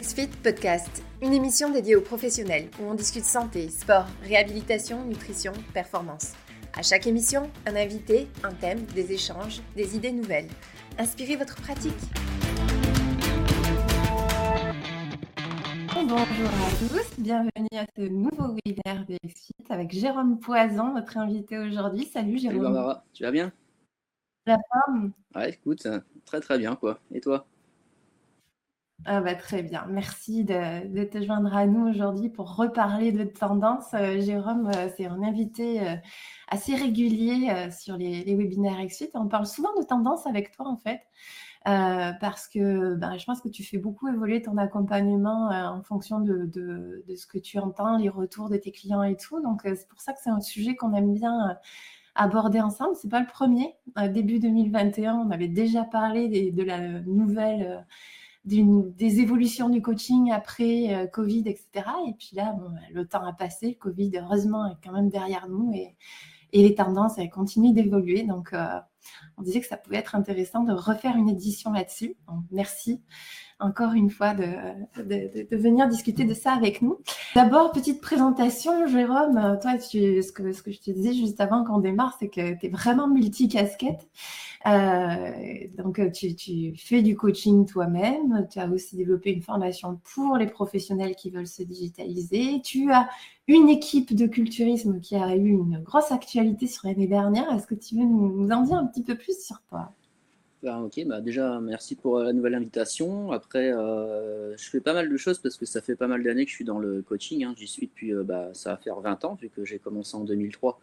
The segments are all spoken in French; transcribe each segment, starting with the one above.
XFIT Podcast, une émission dédiée aux professionnels où on discute santé, sport, réhabilitation, nutrition, performance. À chaque émission, un invité, un thème, des échanges, des idées nouvelles. Inspirez votre pratique. Bonjour à tous, bienvenue à ce nouveau webinaire de XFIT avec Jérôme Poison, notre invité aujourd'hui. Salut Jérôme. Salut Barbara, tu vas bien? La forme? Ouais, écoute, très très bien quoi. Et toi? Ah bah, très bien. Merci de, te joindre à nous aujourd'hui pour reparler de tendance. Euh, Jérôme, euh, c'est un invité euh, assez régulier sur les, webinaires Exit. On parle souvent de tendance avec toi en fait. parce que bah, je pense que tu fais beaucoup évoluer ton accompagnement en fonction de, de, ce que tu entends, les retours de tes clients et tout. Donc, c'est pour ça que c'est un sujet qu'on aime bien aborder ensemble. C'est pas le premier. début 2021, on avait déjà parlé de la nouvelle des évolutions du coaching après euh, Covid, etc. Et puis là, bon, bah, le temps a passé, Covid, heureusement, est quand même derrière nous et, et les tendances, elles continuent d'évoluer. Donc, euh, on disait que ça pouvait être intéressant de refaire une édition là-dessus. Merci encore une fois de, venir discuter de ça avec nous. D'abord, petite présentation, Jérôme. Toi, tu, ce, que, je te disais juste avant qu'on démarre, c'est que tu es vraiment multicasquette. Euh, donc, tu, tu, fais du coaching toi-même. Tu as aussi développé une formation pour les professionnels qui veulent se digitaliser. Tu as une équipe de culturisme qui a eu une grosse actualité sur l'année dernière. Est-ce que tu veux nous en dire un petit peu plus sur toi? Bah, ok, bah déjà merci pour euh, la nouvelle invitation. Après, euh, je fais pas mal de choses parce que ça fait pas mal d'années que je suis dans le coaching. Hein. J'y suis depuis, euh, bah, ça va faire 20 ans vu que j'ai commencé en 2003.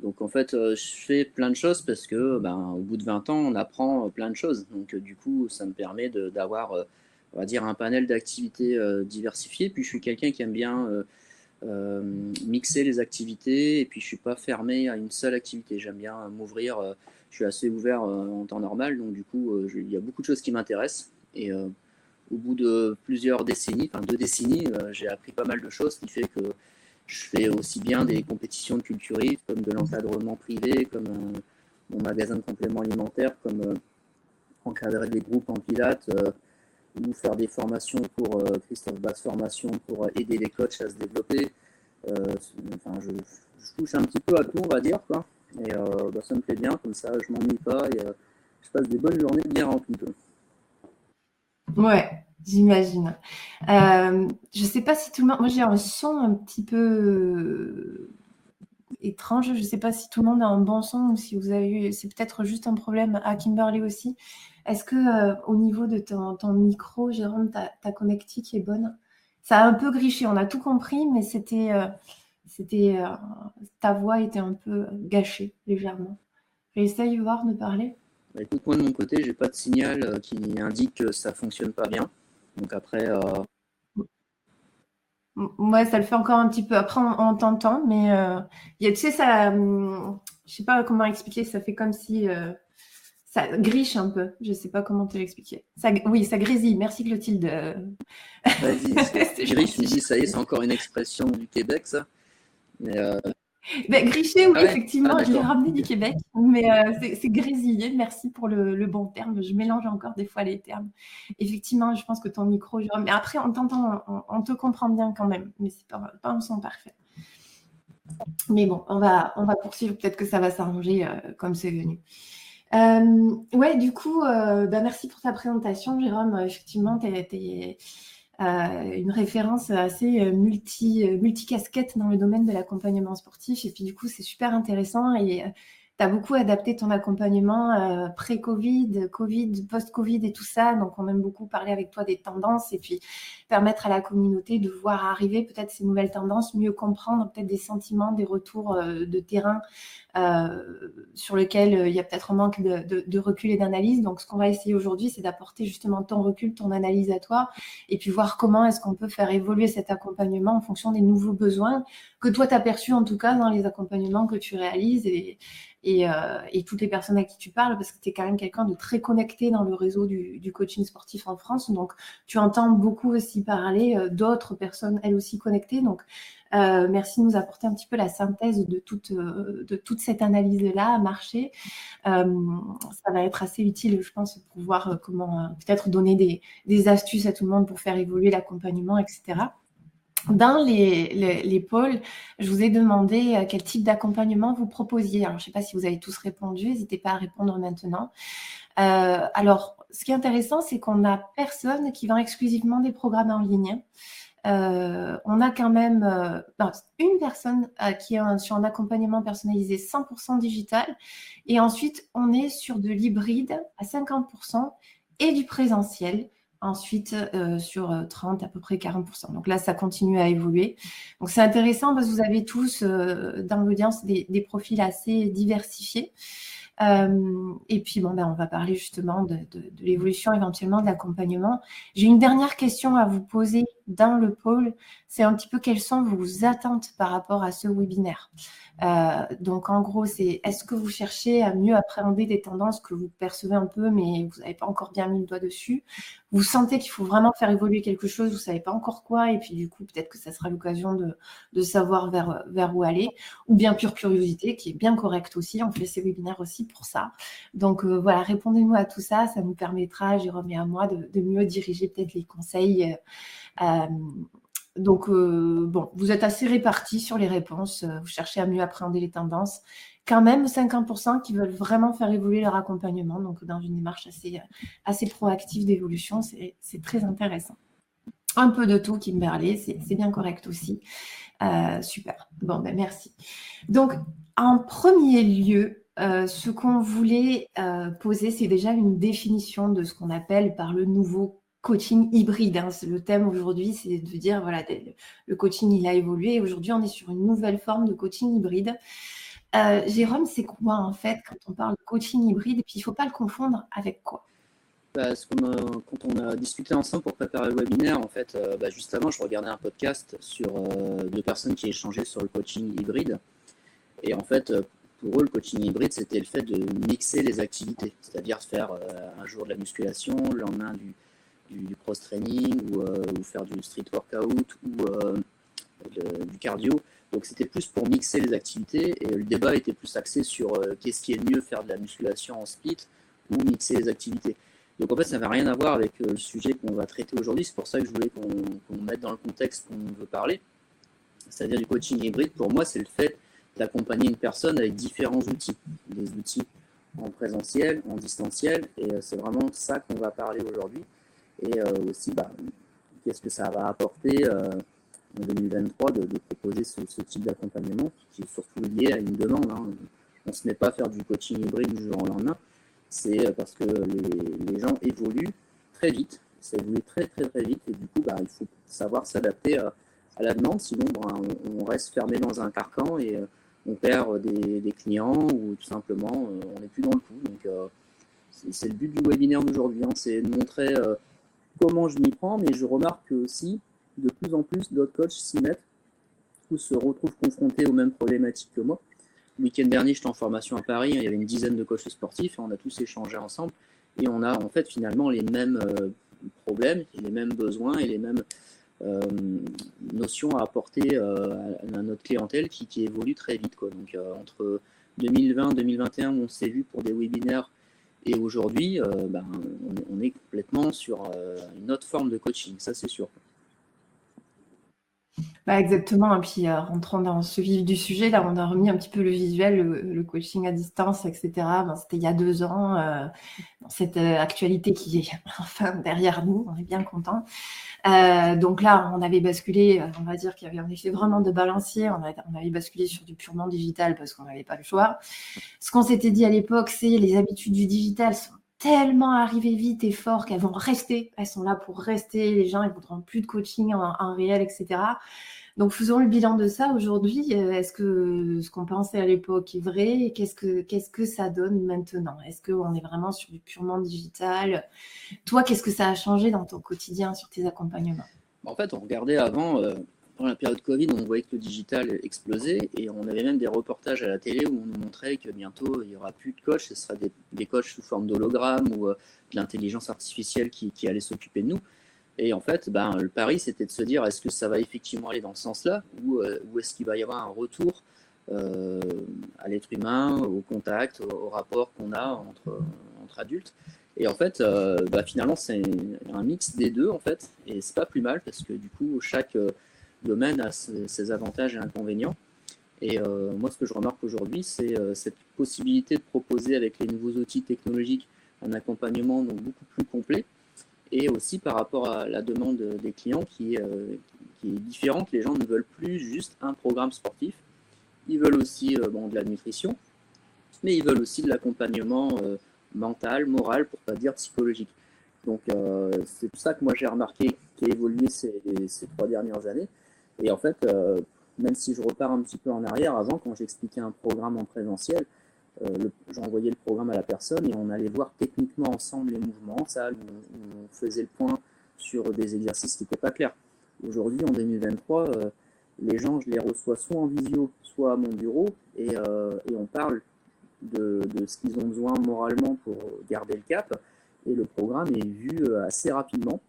Donc en fait, je fais plein de choses parce que ben, au bout de 20 ans, on apprend plein de choses. Donc du coup, ça me permet d'avoir, on va dire, un panel d'activités diversifiées. Puis je suis quelqu'un qui aime bien mixer les activités et puis je suis pas fermé à une seule activité. J'aime bien m'ouvrir je suis assez ouvert euh, en temps normal, donc du coup, euh, il y a beaucoup de choses qui m'intéressent. Et euh, au bout de plusieurs décennies, enfin deux décennies, j'ai appris pas mal de choses, qui fait que je fais aussi bien des compétitions de culturisme, comme de l'encadrement privé, comme mon magasin de compléments alimentaires, comme encadrer des groupes en pilates, ou faire des formations pour Christophe Basse Formation pour aider les coachs à se développer. Enfin, je, je, touche un petit peu à tout, on va dire. Quoi. Et euh, bah, ça me plaît bien, comme ça je m'ennuie pas et euh, je passe des bonnes journées bien remplies. Ouais, j'imagine. Euh, je sais pas si tout le monde. Moi j'ai un son un petit peu euh, étrange. Je sais pas si tout le monde a un bon son ou si vous avez eu. C'est peut-être juste un problème à Kimberley aussi. Est-ce que au niveau de ton, ton micro, Jérôme, ta, ta, connectique est bonne? Ça a un peu griché, on a tout compris, mais c'était c'était euh, ta voix était un peu gâchée légèrement. J'essaye de voir de parler. Bah, écoute, moi de mon côté, j'ai pas de signal euh, qui indique que ça fonctionne pas bien. Donc après. Euh... Ouais, ça le fait encore un petit peu. Après, on, t'entend, mais euh, y a, tu sais, ça, hum, je sais pas comment expliquer. Ça fait comme si ça griche un peu. Je sais pas comment te l'expliquer. Ça, oui, ça grésille. Merci Clotilde. Vas-y, griche, dis, ça y est, c'est encore une expression du Québec, ça. Mais, euh, ben, griché, oui, ah effectivement, ah, je l'ai ramené du Québec, mais euh, c'est grésillé. Merci pour le, bon terme. Je mélange encore des fois les termes. Effectivement, je pense que ton micro, mais après, on t'entend, on, te comprend bien quand même, mais c'est pas, pas un son parfait. Mais bon, on va, on va poursuivre. Peut-être que ça va s'arranger euh, comme c'est venu. Ouais, du coup, ben, merci pour ta présentation, Jérôme. Effectivement, tu es euh, une référence assez euh, multi, euh, multicasquette dans le domaine de l'accompagnement sportif. Et puis du coup, c'est super intéressant et beaucoup adapté ton accompagnement pré-Covid, Covid, post-Covid et tout ça. Donc, on aime beaucoup parler avec toi des tendances et puis permettre à la communauté de voir arriver peut-être ces nouvelles tendances, mieux comprendre peut-être des sentiments, des retours de terrain euh, sur lequel euh, il y a peut-être un manque de, recul et d'analyse. Donc, ce qu'on va essayer aujourd'hui, c'est d'apporter justement ton recul, ton analyse à toi, et puis voir comment est-ce qu'on peut faire évoluer cet accompagnement en fonction des nouveaux besoins que toi, tu as perçus en tout cas dans les accompagnements que tu réalises et, et, toutes les personnes à qui tu parles, parce que tu es quand même quelqu'un de très connecté dans le réseau du, du, coaching sportif en France. Donc, tu entends beaucoup aussi parler d'autres personnes, elles aussi connectées. Donc, euh, merci de nous apporter un petit peu la synthèse de toute, euh, de toute cette analyse-là marché. Euh, ça va être assez utile, je pense, pour voir comment peut-être donner des, des, astuces à tout le monde pour faire évoluer l'accompagnement, etc. Dans les, les, pôles, je vous ai demandé quel type d'accompagnement vous proposiez. Alors, je ne sais pas si vous avez tous répondu, n'hésitez pas à répondre maintenant. alors, ce qui est intéressant, c'est qu'on n'a personne qui vend exclusivement des programmes en ligne. Euh, on a quand même euh, une personne euh, qui est sur un accompagnement personnalisé 100% digital. Et ensuite, on est sur de l'hybride à 50% et du présentiel. Ensuite, sur 30, à peu près 40%. Donc là, ça continue à évoluer. Donc c'est intéressant parce que vous avez tous dans l'audience des, profils assez diversifiés. Euh, et puis, bon, ben, on va parler justement de, l'évolution éventuellement de l'accompagnement. J'ai une dernière question à vous poser dans le pôle. C'est un petit peu quelles sont vos attentes par rapport à ce webinaire. Euh, donc, en gros, c'est est-ce que vous cherchez à mieux appréhender des tendances que vous percevez un peu, mais vous n'avez pas encore bien mis le doigt dessus? Vous sentez qu'il faut vraiment faire évoluer quelque chose, vous ne savez pas encore quoi, et puis du coup, peut-être que ça sera l'occasion de, de, savoir vers, vers où aller, ou bien pure curiosité, qui est bien correcte aussi. On fait ces webinaires aussi pour ça. Donc, euh, voilà, répondez-nous à tout ça. Ça nous permettra, Jérôme et à moi, de, mieux diriger peut-être les conseils. Euh, donc, euh, bon, vous êtes assez répartis sur les réponses. Euh, vous cherchez à mieux appréhender les tendances. Quand même, 50% qui veulent vraiment faire évoluer leur accompagnement. Donc, dans une démarche assez, assez proactive d'évolution, c'est très intéressant. Un peu de tout, Kimberley, c'est bien correct aussi. Euh, super. Bon, ben merci. Donc, en premier lieu, ce qu'on voulait poser, c'est déjà une définition de ce qu'on appelle par le nouveau coaching hybride. Hein. Le thème aujourd'hui, c'est de dire, voilà, le coaching, il a évolué. Aujourd'hui, on est sur une nouvelle forme de coaching hybride. Euh, Jérôme, c'est quoi en fait quand on parle de coaching hybride Et puis, il ne faut pas le confondre avec quoi? Bah, quand on a discuté ensemble pour préparer le webinaire, en fait, euh, bah, juste avant, je regardais un podcast sur euh, deux personnes qui échangeaient sur le coaching hybride. Et en fait, pour eux, le coaching hybride, c'était le fait de mixer les activités, c'est-à-dire faire un jour de la musculation, le lendemain du, du, cross-training euh, ou, faire du street workout ou euh, du cardio. Donc c'était plus pour mixer les activités et le débat était plus axé sur euh, qu'est-ce qui est mieux, faire de la musculation en split ou mixer les activités. Donc en fait, ça n'avait rien à voir avec le sujet qu'on va traiter aujourd'hui. C'est pour ça que je voulais qu'on mette dans le contexte qu'on veut parler. C'est-à-dire du coaching hybride, pour moi, c'est le fait d'accompagner une personne avec différents outils. Des outils en présentiel, en distanciel. Et c'est vraiment ça qu'on va parler aujourd'hui et euh, aussi bah, qu'est-ce que ça va apporter euh, en 2023 de, proposer ce, type d'accompagnement qui est surtout lié à une demande. Hein. On ne se met pas à faire du coaching hybride du jour au lendemain. C'est euh, parce que les, gens évoluent très vite. Ça évolue très très très vite et du coup bah, il faut savoir s'adapter à, la demande. Sinon bah, on, reste fermé dans un carcan et on perd des, clients ou tout simplement on n'est plus dans le coup. Donc c'est le but du webinaire d'aujourd'hui, hein. c'est de montrer comment je m'y prends, mais je remarque aussi de plus en plus d'autres coachs s'y mettent ou se retrouvent confrontés aux mêmes problématiques que moi. Le week-end dernier, j'étais en formation à Paris, il y avait une dizaine de coachs sportifs, on a tous échangé ensemble, et on a en fait finalement les mêmes euh, problèmes, et les mêmes besoins et les mêmes euh, notions à apporter euh, à notre clientèle qui, évolue très vite. Donc entre 2020 et 2021, on s'est vu pour des webinaires et aujourd'hui, euh, ben, on, est complètement sur euh, une autre forme de coaching, ça c'est sûr. Bah exactement. Et puis, euh, dans ce vif du sujet, là, on a remis un petit peu le visuel, le, coaching à distance, etc. Ben, C'était il y a deux ans. dans cette actualité qui est enfin derrière nous, on est bien content. donc là, on avait basculé, on va dire qu'il y avait un effet vraiment de balancier. On avait basculé sur du purement digital parce qu'on n'avait pas le choix. Ce qu'on s'était dit à l'époque, c'est les habitudes du digital sont tellement arrivées vite et fort qu'elles vont rester. Elles sont là pour rester. Les gens, ils voudront plus de coaching en, réel, etc. Donc, faisons le bilan de ça aujourd'hui. Euh, est-ce que ce qu'on pensait à l'époque est vrai? Qu'est-ce que, qu'est-ce que ça donne maintenant? Est-ce qu'on est vraiment sur du purement digital? Toi, qu'est-ce que ça a changé dans ton quotidien sur tes accompagnements? En fait, on regardait avant, euh, la période Covid, on voyait que le digital explosait et on avait même des reportages à la télé où on nous montrait que bientôt il n'y aura plus de coach, ce sera des, des coachs sous forme d'hologramme ou euh, de l'intelligence artificielle qui, qui allait s'occuper de nous. Et en fait, ben, le pari, c'était de se dire est-ce que ça va effectivement aller dans ce sens-là ou, euh, est-ce qu'il va y avoir un retour euh, à l'être humain, au contact, au, au rapport qu'on a entre, adultes? Et en fait, bah, finalement, c'est un mix des deux, en fait, et c'est pas plus mal parce que du coup, chaque domaine a ses, avantages et inconvénients. Et euh, moi, ce que je remarque aujourd'hui, c'est euh, cette possibilité de proposer avec les nouveaux outils technologiques un accompagnement donc, beaucoup plus complet, et aussi par rapport à la demande des clients qui, euh, est différente. Les gens ne veulent plus juste un programme sportif, ils veulent aussi bon, de la nutrition, mais ils veulent aussi de l'accompagnement mental, moral, pour pas dire psychologique. Donc c'est tout ça que moi j'ai remarqué qui a évolué ces, trois dernières années. Et en fait, euh, même si je repars un petit peu en arrière, avant quand j'expliquais un programme en présentiel, euh, j'envoyais le programme à la personne et on allait voir techniquement ensemble les mouvements en on faisait le point sur des exercices qui n'étaient pas clairs. Aujourd'hui, en 2023, euh, les gens, je les reçois soit en visio, soit à mon bureau, et, euh, on parle de, ce qu'ils ont besoin moralement pour garder le cap. Et le programme est vu assez rapidement.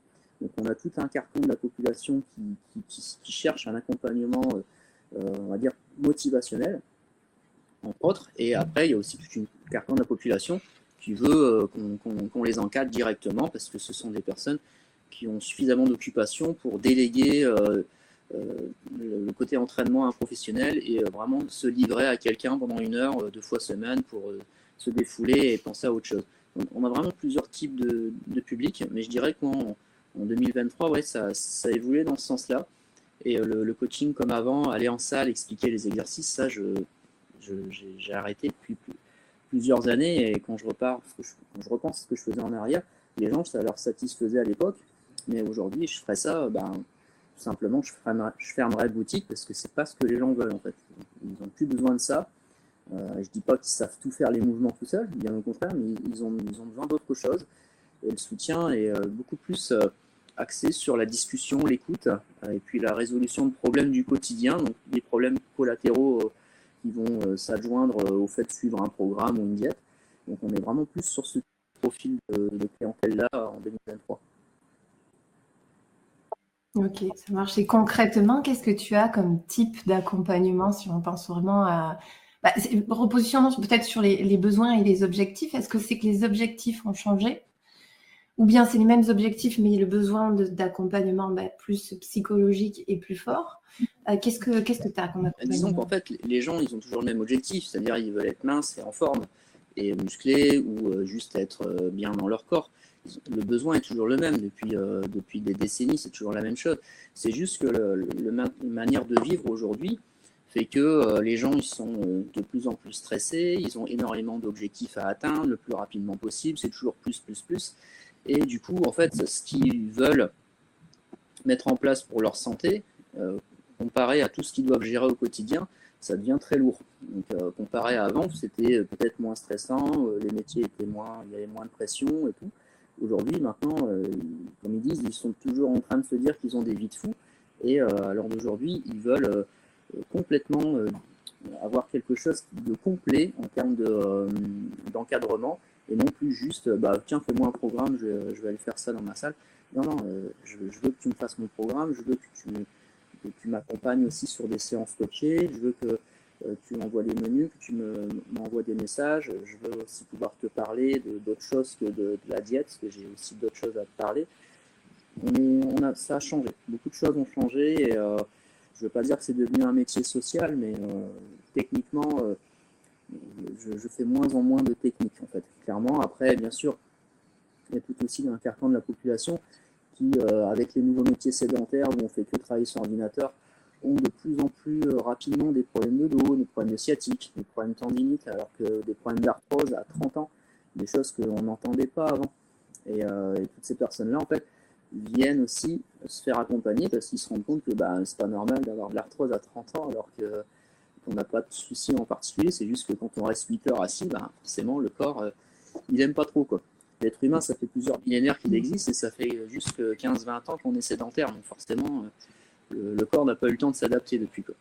Donc on a tout un carton de la population qui, cherche un accompagnement, euh, on va dire, motivationnel, entre autres. Et après, il y a aussi tout un carton de la population qui veut euh, qu'on qu qu les encadre directement parce que ce sont des personnes qui ont suffisamment d'occupation pour déléguer euh, euh, le côté entraînement à un professionnel et euh, vraiment se livrer à quelqu'un pendant une heure, euh, deux fois semaine pour se défouler et penser à autre chose. Donc, on a vraiment plusieurs types de, de publics, mais je dirais qu'en en 2023, ouais, ça, ça a évolué dans ce sens-là. Et le, le, coaching comme avant, aller en salle, expliquer les exercices, ça, j'ai arrêté depuis plus, plusieurs années. Et quand je repars, je, quand je repense ce que je faisais en arrière, les gens, ça leur satisfaisait à l'époque. Mais aujourd'hui, je ferais ça, ben, tout simplement, je fermerai, je fermerai boutique parce que c'est pas ce que les gens veulent en fait. Ils n'ont plus besoin de ça. Euh, je dis pas qu'ils savent tout faire les mouvements tout seuls, bien au contraire, mais ils ont, ils ont besoin d'autre chose. Et le soutien est euh, beaucoup plus euh, axé sur la discussion, l'écoute, euh, et puis la résolution de problèmes du quotidien, donc des problèmes collatéraux euh, qui vont euh, s'adjoindre au fait de suivre un programme ou une diète. Donc on est vraiment plus sur ce profil de, clientèle-là en 2023. Ok, ça marche. Et concrètement, qu'est-ce que tu as comme type d'accompagnement si on pense vraiment à... Bah, repositionnons peut-être sur les, besoins et les objectifs. Est-ce que c'est que les objectifs ont changé? Ou bien c'est les mêmes objectifs, mais le besoin d'accompagnement bah, plus psychologique et plus fort euh, Qu'est-ce que tu qu as comme accompagnement Disons qu'en fait, les gens, ils ont toujours le même objectif, c'est-à-dire ils veulent être minces et en forme, et musclés, ou euh, juste être euh, bien dans leur corps le besoin est toujours le même depuis, depuis des décennies, c'est toujours la même chose. C'est juste que la manière de vivre aujourd'hui fait que les gens ils sont de plus en plus stressés, ils ont énormément d'objectifs à atteindre le plus rapidement possible, c'est toujours plus, plus, plus. Et du coup, en fait, ce qu'ils veulent mettre en place pour leur santé, euh, comparé à tout ce qu'ils doivent gérer au quotidien, ça devient très lourd. Donc, euh, comparé à avant, c'était peut-être moins stressant, euh, les métiers étaient moins, il y avait moins de pression et tout. Aujourd'hui, maintenant, comme ils disent, ils sont toujours en train de se dire qu'ils ont des vies de fous. Et à l'heure d'aujourd'hui, ils veulent complètement avoir quelque chose de complet en termes d'encadrement de, et non plus juste, bah, tiens, fais-moi un programme, je, je, vais aller faire ça dans ma salle. Non, non, je, je, veux que tu me fasses mon programme, je veux que tu, tu m'accompagnes aussi sur des séances coachées, je veux que euh, tu m'envoies des menus, que tu m'envoies des messages. Je veux aussi pouvoir te parler d'autres choses que de, la diète, parce que j'ai aussi d'autres choses à te parler. On a, ça a changé. Beaucoup de choses ont changé. Et, euh, je veux pas dire que c'est devenu un métier social, mais euh, techniquement, euh, je, fais moins en moins de techniques, en fait. Clairement, après, bien sûr, il y a tout aussi un carcan de la population qui, euh, avec les nouveaux métiers sédentaires où on fait que travailler sur ordinateur, ont de plus en plus euh, rapidement des problèmes de dos, des problèmes de sciatique, des problèmes tendinites, alors que des problèmes d'arthrose à 30 ans, des choses qu'on n'entendait pas avant. Et, euh, et, toutes ces personnes-là, en fait, viennent aussi se faire accompagner parce qu'ils se rendent compte que bah, c'est pas normal d'avoir de l'arthrose à 30 ans alors que qu'on n'a pas de soucis en particulier, c'est juste que quand on reste 8 heures assis, bah, forcément le corps, euh, il aime pas trop quoi. L'être humain, ça fait plusieurs millénaires qu'il existe et ça fait juste 15-20 ans qu'on est sédentaire, donc forcément, le, corps n'a pas eu le temps de s'adapter depuis. Quoi.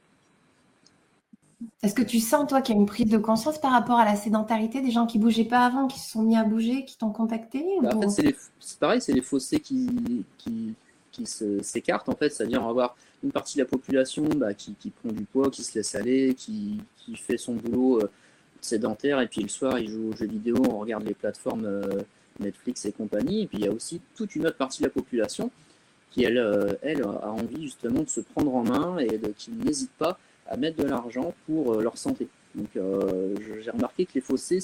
Est-ce que tu sens, toi, qu'il y a une prise de conscience par rapport à la sédentarité des gens qui ne bougeaient pas avant, qui se sont mis à bouger, qui t'ont contacté bah, En fait, c'est pareil, c'est les fossés qui, qui, qui s'écartent, en fait. C'est-à-dire, avoir une partie de la population bah, qui, prend du poids, qui se laisse aller, qui, fait son boulot euh, sédentaire, et puis le soir, il joue aux jeux vidéo, on regarde les plateformes euh, Netflix et compagnie. Et puis, il y a aussi toute une autre partie de la population qui, elle, euh, a envie justement de se prendre en main et qui n'hésite pas à mettre de l'argent pour leur santé. Donc, j'ai remarqué que les fossés,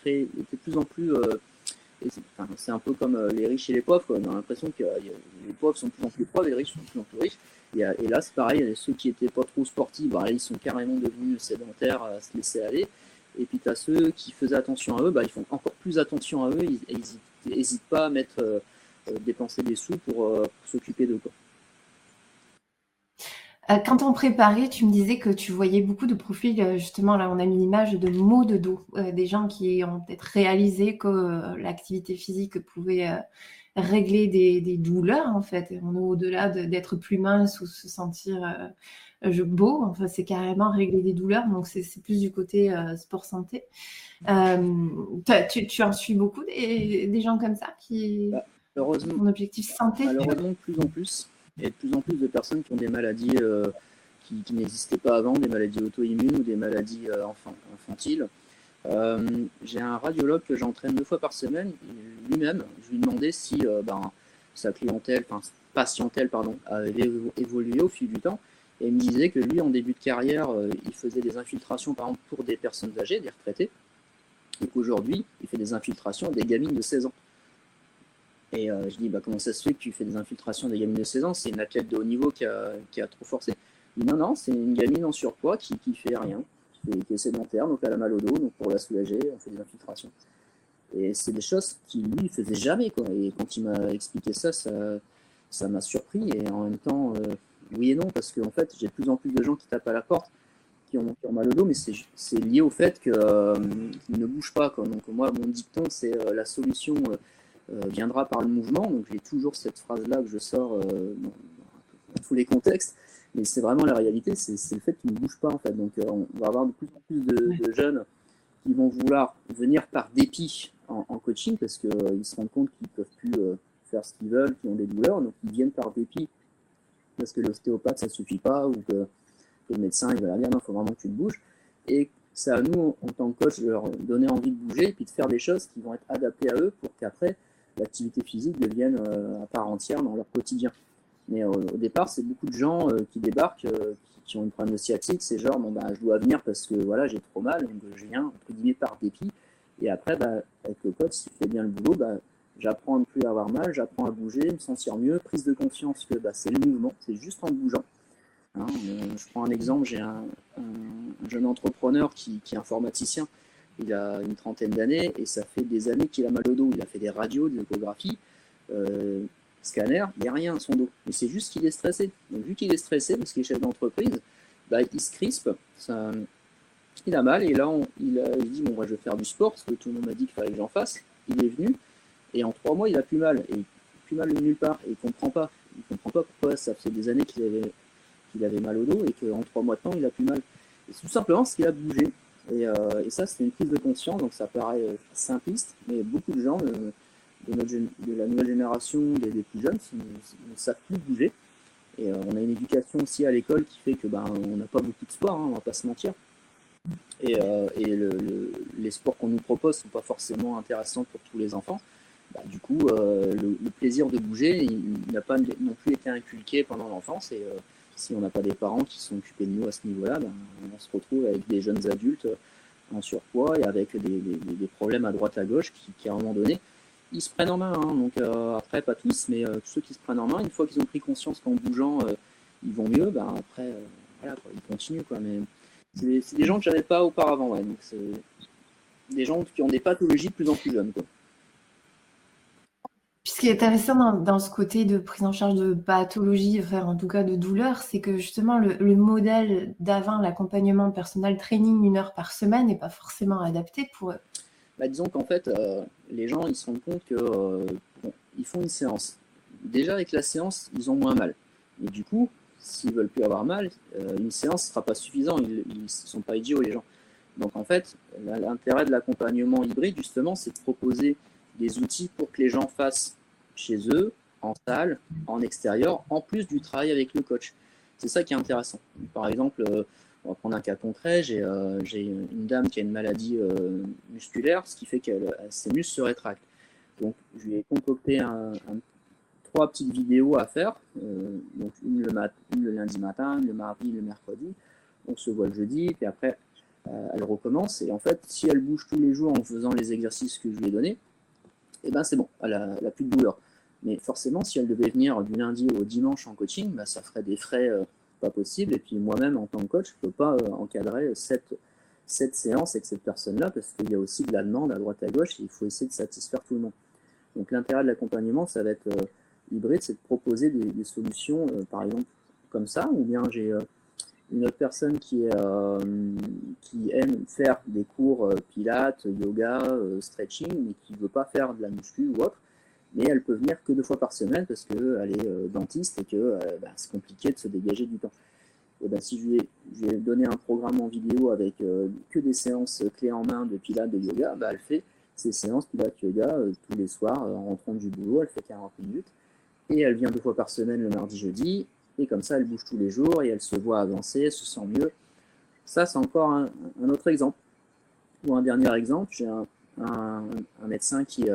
créé de plus en plus c'est un peu comme euh, les riches et les pauvres. On a l'impression que les pauvres sont de plus en plus pauvres et les riches sont de plus en plus riches. Et, euh, là, c'est pareil, ceux qui n'étaient pas trop sportifs, bah, ils sont carrément devenus sédentaires à se laisser aller. Et puis tu as ceux qui faisaient attention à eux, bah, ils font encore plus attention à eux, ils n'hésitent pas à mettre, euh, dépenser des sous pour, s'occuper d'eux. Euh, quand on préparait, tu me disais que tu voyais beaucoup de profils, euh, justement, là on a mis l'image de maux de dos, euh, des gens qui ont peut-être réalisé que l'activité physique pouvait régler des, douleurs, en fait. On est au-delà d'être plus mince ou se sentir beau, enfin, c'est carrément régler des douleurs, donc c'est plus du côté sport santé. Tu, en suis beaucoup des, gens comme ça qui bah, ont un objectif santé Malheureusement, de plus en plus. Il y a de plus en plus de personnes qui ont des maladies euh, qui, n'existaient pas avant, des maladies auto-immunes ou des maladies euh, infantiles. Euh, j'ai un radiologue que j'entraîne deux fois par semaine. Lui-même, je lui demandais si ben, sa clientèle, enfin patientèle, pardon, avait évolué au fil du temps. Et il me disait que lui, en début de carrière, il faisait des infiltrations, par exemple, pour des personnes âgées, des retraités, et qu'aujourd'hui, il fait des infiltrations à des gamines de 16 ans. Et euh, je dis, bah, comment ça se fait que tu fais des infiltrations des gamines de 16 ans? C'est une athlète de haut niveau qui a, qui a trop forcé. Dit, non, non, c'est une gamine en surpoids qui, qui fait rien, qui, est sédentaire, donc elle a mal au dos, donc pour la soulager, on fait des infiltrations. Et c'est des choses qu'il lui faisait jamais. Quoi. Et quand il m'a expliqué ça, ça m'a surpris. Et en même temps, euh, oui et non, parce qu'en fait, j'ai de plus en plus de gens qui tapent à la porte, qui ont, qui ont mal au dos, mais c'est lié au fait qu'ils euh, ne bougent pas. Donc moi, mon dicton, c'est la solution euh, viendra par le mouvement. Donc j'ai toujours cette phrase-là que je sors euh, dans, tous les contextes. Mais c'est vraiment la réalité, c'est le fait qu'ils ne bougent pas en fait. Donc euh, on va avoir de plus en plus de, jeunes qui vont vouloir venir par dépit en, coaching parce qu'ils se rendent compte qu'ils ne peuvent plus faire ce qu'ils veulent, qu'ils ont des douleurs, donc ils viennent par dépit parce que l'ostéopathe ça ne suffit pas ou que, le médecin il va leur dire non, il faut vraiment que tu te bouges. Et c'est à nous, en tant que coach, de leur donner envie de bouger et puis de faire des choses qui vont être adaptées à eux pour qu'après, l'activité physique devienne euh, à part entière dans leur quotidien. Mais au, départ, c'est beaucoup de gens euh, qui débarquent, euh, qui, ont une problème de c'est genre, bon, bah, je dois venir parce que voilà, j'ai trop mal, donc je viens, entre guillemets, par dépit. Et après, bah, avec le coach, s'il fait bien le boulot, bah, j'apprends à ne plus avoir mal, j'apprends à bouger, me sentir mieux, prise de conscience que bah, c'est le mouvement, c'est juste en bougeant. Hein, je prends un exemple, j'ai un, jeune entrepreneur qui est informaticien il a une trentaine d'années et ça fait des années qu'il a mal au dos. Il a fait des radios, des échographies, euh, scanner, il n'y a rien à son dos. Mais c'est juste qu'il est stressé. Donc, vu qu'il est stressé, parce qu'il est chef d'entreprise, bah, il se crispe, il a mal et là, il, dit Bon, moi, je vais faire du sport parce que tout le monde m'a dit qu'il fallait que j'en fasse. Il est venu et en trois mois, il a plus mal. Et plus mal de nulle part. Et il ne comprend pas. Il comprend pas pourquoi ça fait des années qu'il avait, qu'il avait mal au dos et qu'en trois mois de temps, il a plus mal. Et tout simplement parce qu'il a bougé. Euh, et, ça, c'est une prise de conscience, donc ça paraît euh, simpliste, mais beaucoup de gens de, de, la nouvelle génération, des, plus jeunes, ne, savent plus bouger. Et euh, on a une éducation aussi à l'école qui fait que ben, n'a pas beaucoup de sport, hein, on va pas se mentir. Et, les sports qu'on nous propose ne sont pas forcément intéressants pour tous les enfants. Bah, du coup, le, plaisir de bouger, n'a pas non plus été inculqué pendant l'enfance. Si on n'a pas des parents qui sont occupés de nous à ce niveau-là, ben, on se retrouve avec des jeunes adultes en surpoids et avec des, problèmes à droite à gauche qui, à un moment donné, ils se prennent en main. Hein. Donc euh, après, pas tous, mais euh, ceux qui se prennent en main, une fois qu'ils ont pris conscience qu'en bougeant, euh, ils vont mieux, ben, après, voilà, ils continuent. Quoi. Mais c'est des gens que j'avais pas auparavant. Ouais. Donc c'est des gens qui ont des pathologies de plus en plus jeunes. Ce qui est intéressant dans, ce côté de prise en charge de pathologie, enfin, en tout cas de douleur, c'est que justement le, modèle d'avant, l'accompagnement personnel training une heure par semaine n'est pas forcément adapté pour eux. Bah, disons qu'en fait, euh, les gens ils se rendent compte qu'ils euh, font une séance. Déjà avec la séance, ils ont moins mal. Et du coup, s'ils veulent plus avoir mal, une séance ne sera pas suffisante. Ils ne sont pas idiots, les gens. Donc en fait, l'intérêt de l'accompagnement hybride, justement, c'est de proposer des outils pour que les gens fassent chez eux, en salle, en extérieur, en plus du travail avec le coach. C'est ça qui est intéressant. Par exemple, euh, on va prendre un cas concret, j'ai euh, une dame qui a une maladie euh, musculaire, ce qui fait que ses muscles se rétractent. Donc je lui ai concocté trois petites vidéos à faire, donc une le, le, lundi matin, le mardi, le mercredi. On se voit le jeudi, puis après elle recommence. Et en fait, si elle bouge tous les jours en faisant les exercices que je lui ai donnés, eh ben c'est bon, elle n'a plus de douleur. Mais forcément, si elle devait venir du lundi au dimanche en coaching, bah, ça ferait des frais euh, pas possibles. Et puis moi-même, en tant que coach, je ne peux pas euh, encadrer cette, séance avec cette personne-là parce qu'il y a aussi de la demande à droite à gauche et il faut essayer de satisfaire tout le monde. Donc l'intérêt de l'accompagnement, ça va être euh, hybride, c'est de proposer des, solutions, par exemple comme ça, ou bien j'ai une autre personne qui, qui aime faire des cours pilates, yoga, stretching, mais qui ne veut pas faire de la muscu ou autre mais elle peut venir que deux fois par semaine parce qu'elle est euh, dentiste et que euh, bah, c'est compliqué de se dégager du temps. Et ben, si je lui, ai, donné un programme en vidéo avec euh, que des séances clés en main de pilates, de yoga, bah, elle fait ces séances pilates yoga tous les soirs en rentrant du boulot, elle fait 40 minutes et elle vient deux fois par semaine le mardi jeudi et comme ça elle bouge tous les jours et elle se voit avancer, se sent mieux. Ça c'est encore un, autre exemple. Ou un dernier exemple, j'ai un, médecin qui,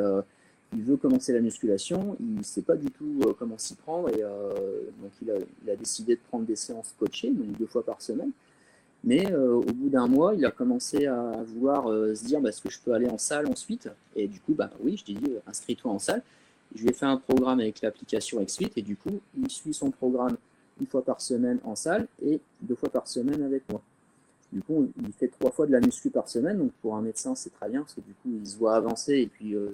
il veut commencer la musculation, il ne sait pas du tout euh, comment s'y prendre et euh, donc il a, décidé de prendre des séances coachées, donc deux fois par semaine. Mais euh, au bout d'un mois, il a commencé à vouloir se dire bah, est-ce que je peux aller en salle ensuite? Et du coup, bah, oui, je lui dit inscris-toi en salle. Je lui ai fait un programme avec l'application XFIT et du coup, il suit son programme une fois par semaine en salle et deux fois par semaine avec moi. Du coup, il fait trois fois de la muscu par semaine, donc pour un médecin, c'est très bien, parce que du coup, il se voit avancer et puis euh,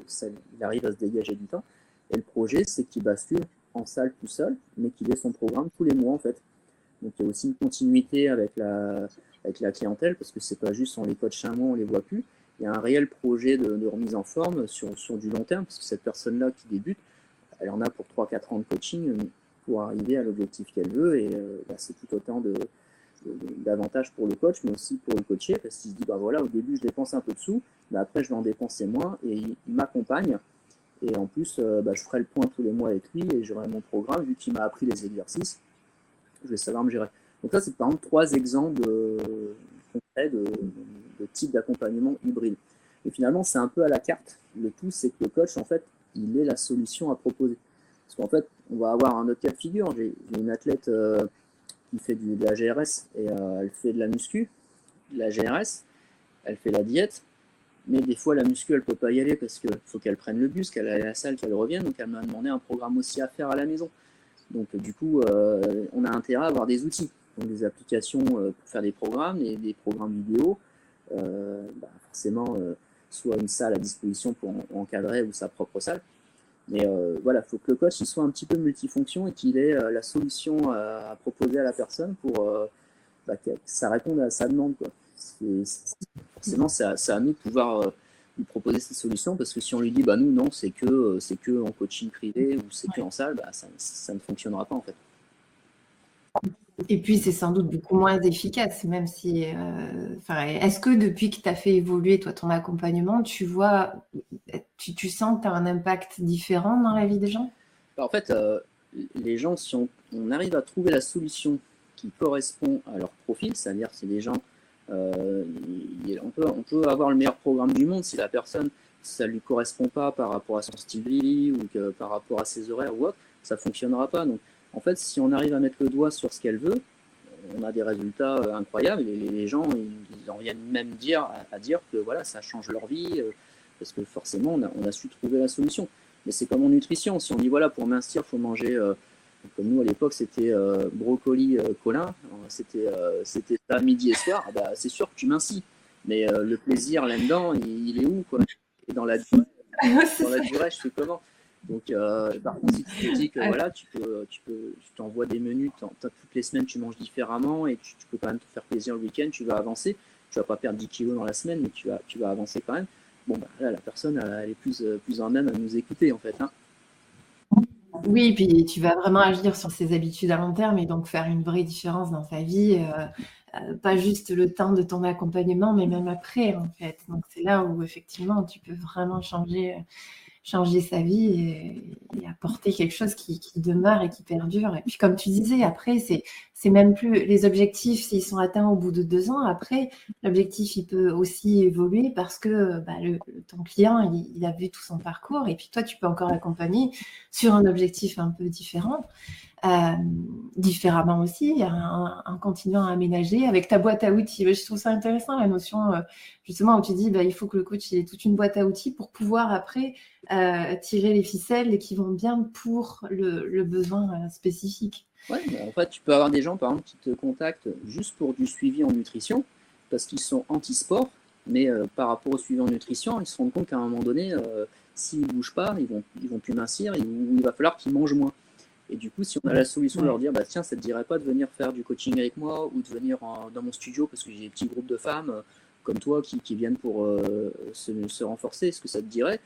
il arrive à se dégager du temps. Et le projet, c'est qu'il bascule en salle tout seul, mais qu'il ait son programme tous les mois, en fait. Donc il y a aussi une continuité avec la, avec la clientèle, parce que c'est pas juste on les coach un mois, on les voit plus. Il y a un réel projet de, remise en forme sur, sur, du long terme, parce que cette personne-là qui débute, elle en a pour 3-4 ans de coaching pour arriver à l'objectif qu'elle veut, et euh, bah, c'est tout autant de, davantage pour le coach, mais aussi pour le coacher, parce qu'il se dit, bah voilà, au début, je dépense un peu de sous, mais après, je vais en dépenser moins, et il, m'accompagne. Et en plus, euh, bah, je ferai le point tous les mois avec lui, et j'aurai mon programme, vu qu'il m'a appris les exercices, je vais savoir me gérer. Donc ça, c'est par exemple trois exemples de, de, de type d'accompagnement hybride. Et finalement, c'est un peu à la carte. Le tout, c'est que le coach, en fait, il est la solution à proposer. Parce qu'en fait, on va avoir un autre cas de figure. J'ai une athlète euh, qui fait de la GRS et euh, elle fait de la muscu, de la GRS, elle fait la diète, mais des fois la muscu elle peut pas y aller parce qu'il faut qu'elle prenne le bus, qu'elle aille à la salle, qu'elle revienne, donc elle m'a demandé un programme aussi à faire à la maison. Donc du coup, euh, on a intérêt à avoir des outils, donc des applications euh, pour faire des programmes et des programmes vidéo, bah, forcément soit une salle à disposition pour encadrer ou sa propre salle. Mais euh, voilà, il faut que le coach soit un petit peu multifonction et qu'il ait euh, la solution à, proposer à la personne pour euh, bah, que ça réponde à sa demande. Quoi. forcément, c'est à, nous de pouvoir lui proposer ces solutions parce que si on lui dit bah nous non c'est que c'est que en coaching privé ou c'est que en salle bah, ça, ça, ne fonctionnera pas en fait et puis, c'est sans doute beaucoup moins efficace, même si. Euh, est-ce que depuis que tu as fait évoluer toi ton accompagnement, tu vois, tu, sens que tu as un impact différent dans la vie des gens? Bah, En fait, euh, les gens, si on, arrive à trouver la solution qui correspond à leur profil, c'est-à-dire si les gens. Euh, on, peut, avoir le meilleur programme du monde si la personne, ça ne lui correspond pas par rapport à son style de vie ou que, par rapport à ses horaires ou autre, ça ne fonctionnera pas. En fait, si on arrive à mettre le doigt sur ce qu'elle veut, on a des résultats euh, incroyables. Et les gens ils en viennent même dire à, dire que voilà ça change leur vie euh, parce que forcément on a, su trouver la solution. Mais c'est comme en nutrition. Si on dit voilà pour mincir faut manger euh, comme nous à l'époque c'était brocoli colin. C'était c'était ça midi et soir. Ah bah, c'est sûr que tu mincis mais le plaisir là-dedans il, est où quoi? Et dans la durée, dans la durée je fais comment? Donc, euh, par contre, si tu te dis que voilà, tu peux, tu peux, tu t'envoies des menus, toutes les semaines tu manges différemment et tu, peux quand même te faire plaisir le week-end, tu vas avancer. Tu vas pas perdre 10 kilos dans la semaine, mais tu vas, tu vas avancer quand même. Bon, bah, là, la personne, elle est plus, plus en même à nous écouter en fait. Hein. Oui, puis tu vas vraiment agir sur ses habitudes à long terme et donc faire une vraie différence dans sa vie. Euh, euh, pas juste le temps de ton accompagnement, mais même après, en fait. Donc, c'est là où, effectivement, tu peux vraiment changer, changer sa vie et, apporter quelque chose qui, demeure et qui perdure. Et puis, comme tu disais, après, c'est, même plus les objectifs, s'ils sont atteints au bout de deux ans, après, l'objectif, il peut aussi évoluer parce que bah, ton client, il, a vu tout son parcours et puis toi, tu peux encore l'accompagner sur un objectif un peu différent. Euh, différemment aussi, en, continuant à aménager avec ta boîte à outils. Je trouve ça intéressant la notion euh, justement où tu dis bah, il faut que le coach ait toute une boîte à outils pour pouvoir après euh, tirer les ficelles qui vont bien pour le, besoin spécifique. Ouais, en fait, tu peux avoir des gens par exemple qui te contactent juste pour du suivi en nutrition parce qu'ils sont anti-sport, mais par rapport au suivi en nutrition, ils se rendent compte qu'à un moment donné, s'ils ne bougent pas, ils vont, ils vont plus mincir, il va falloir qu'ils mangent moins. Et du coup, si on a la solution de leur dire, bah, tiens, ça ne te dirait pas de venir faire du coaching avec moi ou de venir dans mon studio parce que j'ai des petits groupes de femmes euh, comme toi qui, qui viennent pour euh, se, se, renforcer, est-ce que ça te dirait?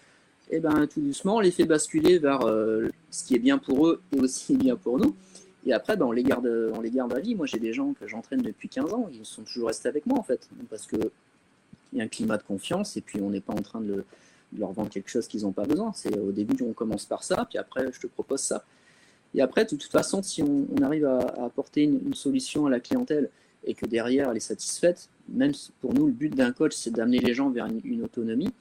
Et eh bien, tout doucement, on les fait basculer vers euh, ce qui est bien pour eux et aussi bien pour nous. Et après, ben, on, les garde, on les garde à vie. Moi, j'ai des gens que j'entraîne depuis 15 ans, ils sont toujours restés avec moi en fait, parce qu'il y a un climat de confiance et puis on n'est pas en train de, leur vendre quelque chose qu'ils n'ont pas besoin. C'est au début, on commence par ça, puis après, je te propose ça. Et après, de toute façon, si on, arrive à, apporter une, solution à la clientèle et que derrière elle est satisfaite, même pour nous, le but d'un coach, c'est d'amener les gens vers une, autonomie.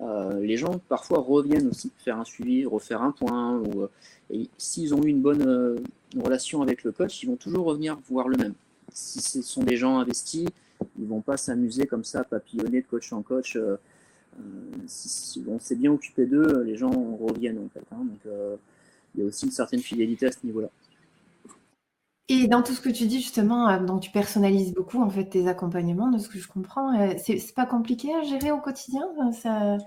Euh, les gens parfois reviennent aussi faire un suivi, refaire un point. Euh, et s'ils ont eu une bonne euh, relation avec le coach, ils vont toujours revenir voir le même. Si ce sont des gens investis, ils vont pas s'amuser comme ça, papillonner de coach en coach. si, on s'est bien occupé d'eux, les gens reviennent en fait. Hein. donc, il y a aussi une certaine fidélité à ce niveau-là. Et dans tout ce que tu dis justement, euh, donc tu personnalises beaucoup en fait tes accompagnements, de ce que je comprends. Euh, c'est pas compliqué à gérer au quotidien ça...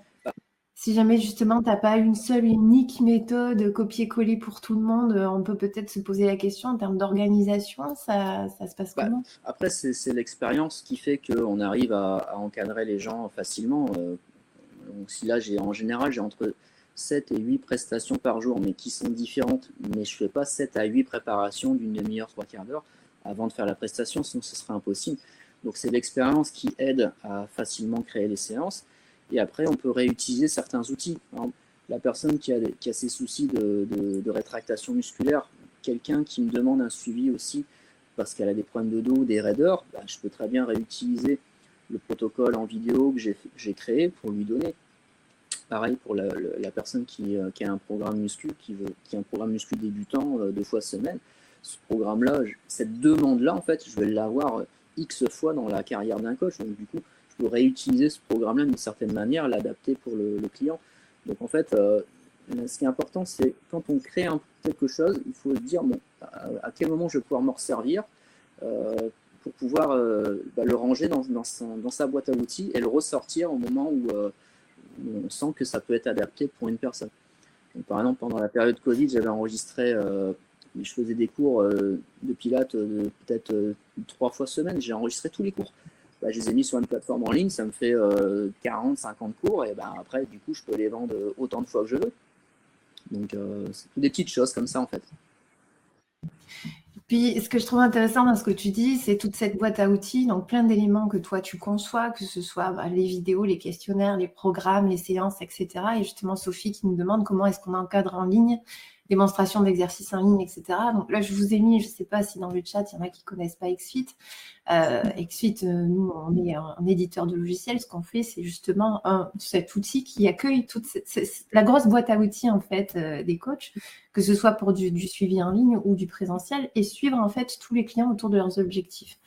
Si jamais justement tu n'as pas une seule unique méthode copier-coller pour tout le monde, euh, on peut peut-être se poser la question en termes d'organisation, ça, ça, se passe bah, comment? Après, c'est l'expérience qui fait qu'on arrive à, encadrer les gens facilement. donc si là, j'ai en général, j'ai entre 7 et 8 prestations par jour, mais qui sont différentes. Mais je fais pas 7 à 8 préparations d'une demi-heure, trois quarts d'heure avant de faire la prestation, sinon ce serait impossible. Donc c'est l'expérience qui aide à facilement créer les séances. Et après, on peut réutiliser certains outils. la personne qui a, qui ses soucis de, rétractation musculaire, quelqu'un qui me demande un suivi aussi parce qu'elle a des problèmes de dos, des raideurs, bah, je peux très bien réutiliser le protocole en vidéo que j'ai créé pour lui donner. Pareil pour la, personne euh, qui, a un programme muscu, qui, veut, qui a un programme muscu débutant euh, deux fois semaine. Ce programme-là, cette demande-là, en fait, je vais l'avoir euh, X fois dans la carrière d'un coach. Donc, du coup, je peux réutiliser ce programme-là d'une certaine manière, l'adapter pour le, client. Donc, en fait, ce qui est important, c'est quand on crée quelque chose, il faut se dire bon, à, quel moment je vais pouvoir m'en servir pour pouvoir bah, le ranger dans, dans, sa, boîte à outils et le ressortir au moment où, on sent que ça peut être adapté pour une personne. par exemple, pendant la période Covid, j'avais enregistré, euh, je faisais des cours euh, de pilates euh, peut-être trois fois semaine, j'ai enregistré tous les cours. Bah, je les ai mis sur une plateforme en ligne, ça me fait 40, 50 cours, et ben après, du coup, je peux les vendre autant de fois que je veux. Donc, c'est des petites choses comme ça, en fait. Puis, ce que je trouve intéressant dans ce que tu dis, c'est toute cette boîte à outils, donc plein d'éléments que toi tu conçois, que ce soit bah, les vidéos, les questionnaires, les programmes, les séances, etc. Et justement, Sophie qui nous demande comment est-ce qu'on encadre en ligne démonstration d'exercices en ligne, etc. Donc là, je vous ai mis, je ne sais pas si dans le chat, il y en a qui ne connaissent pas XFIT. Euh, XFIT, euh, nous, on est un, éditeur de logiciels. Ce qu'on fait, c'est justement cet outil qui accueille toute la grosse boîte à outils, en fait, euh, des coachs, que ce soit pour du, du, suivi en ligne ou du présentiel, et suivre, en fait, tous les clients autour de leurs objectifs.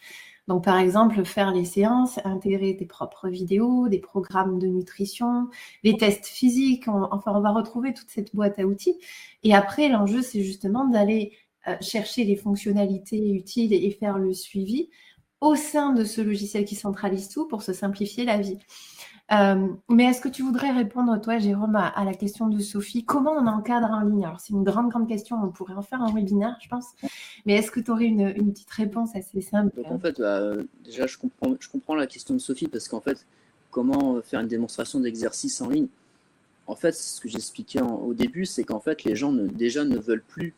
Donc, par exemple, faire les séances, intégrer tes propres vidéos, des programmes de nutrition, les tests physiques. enfin, on va retrouver toute cette boîte à outils. Et après, l'enjeu, c'est justement d'aller euh, chercher les fonctionnalités utiles et faire le suivi au sein de ce logiciel qui centralise tout pour se simplifier la vie. Euh, mais est-ce que tu voudrais répondre, toi, Jérôme, à, la question de Sophie? Comment on encadre en ligne? Alors, c'est une grande, grande question. On pourrait en faire un webinaire, je pense. Mais est-ce que tu aurais une, petite réponse assez simple? En fait, bah, déjà, je comprends, je comprends la question de Sophie parce qu'en fait, comment faire une démonstration d'exercice en ligne? En fait, ce que j'expliquais au début, c'est qu'en fait, les gens ne, déjà ne veulent plus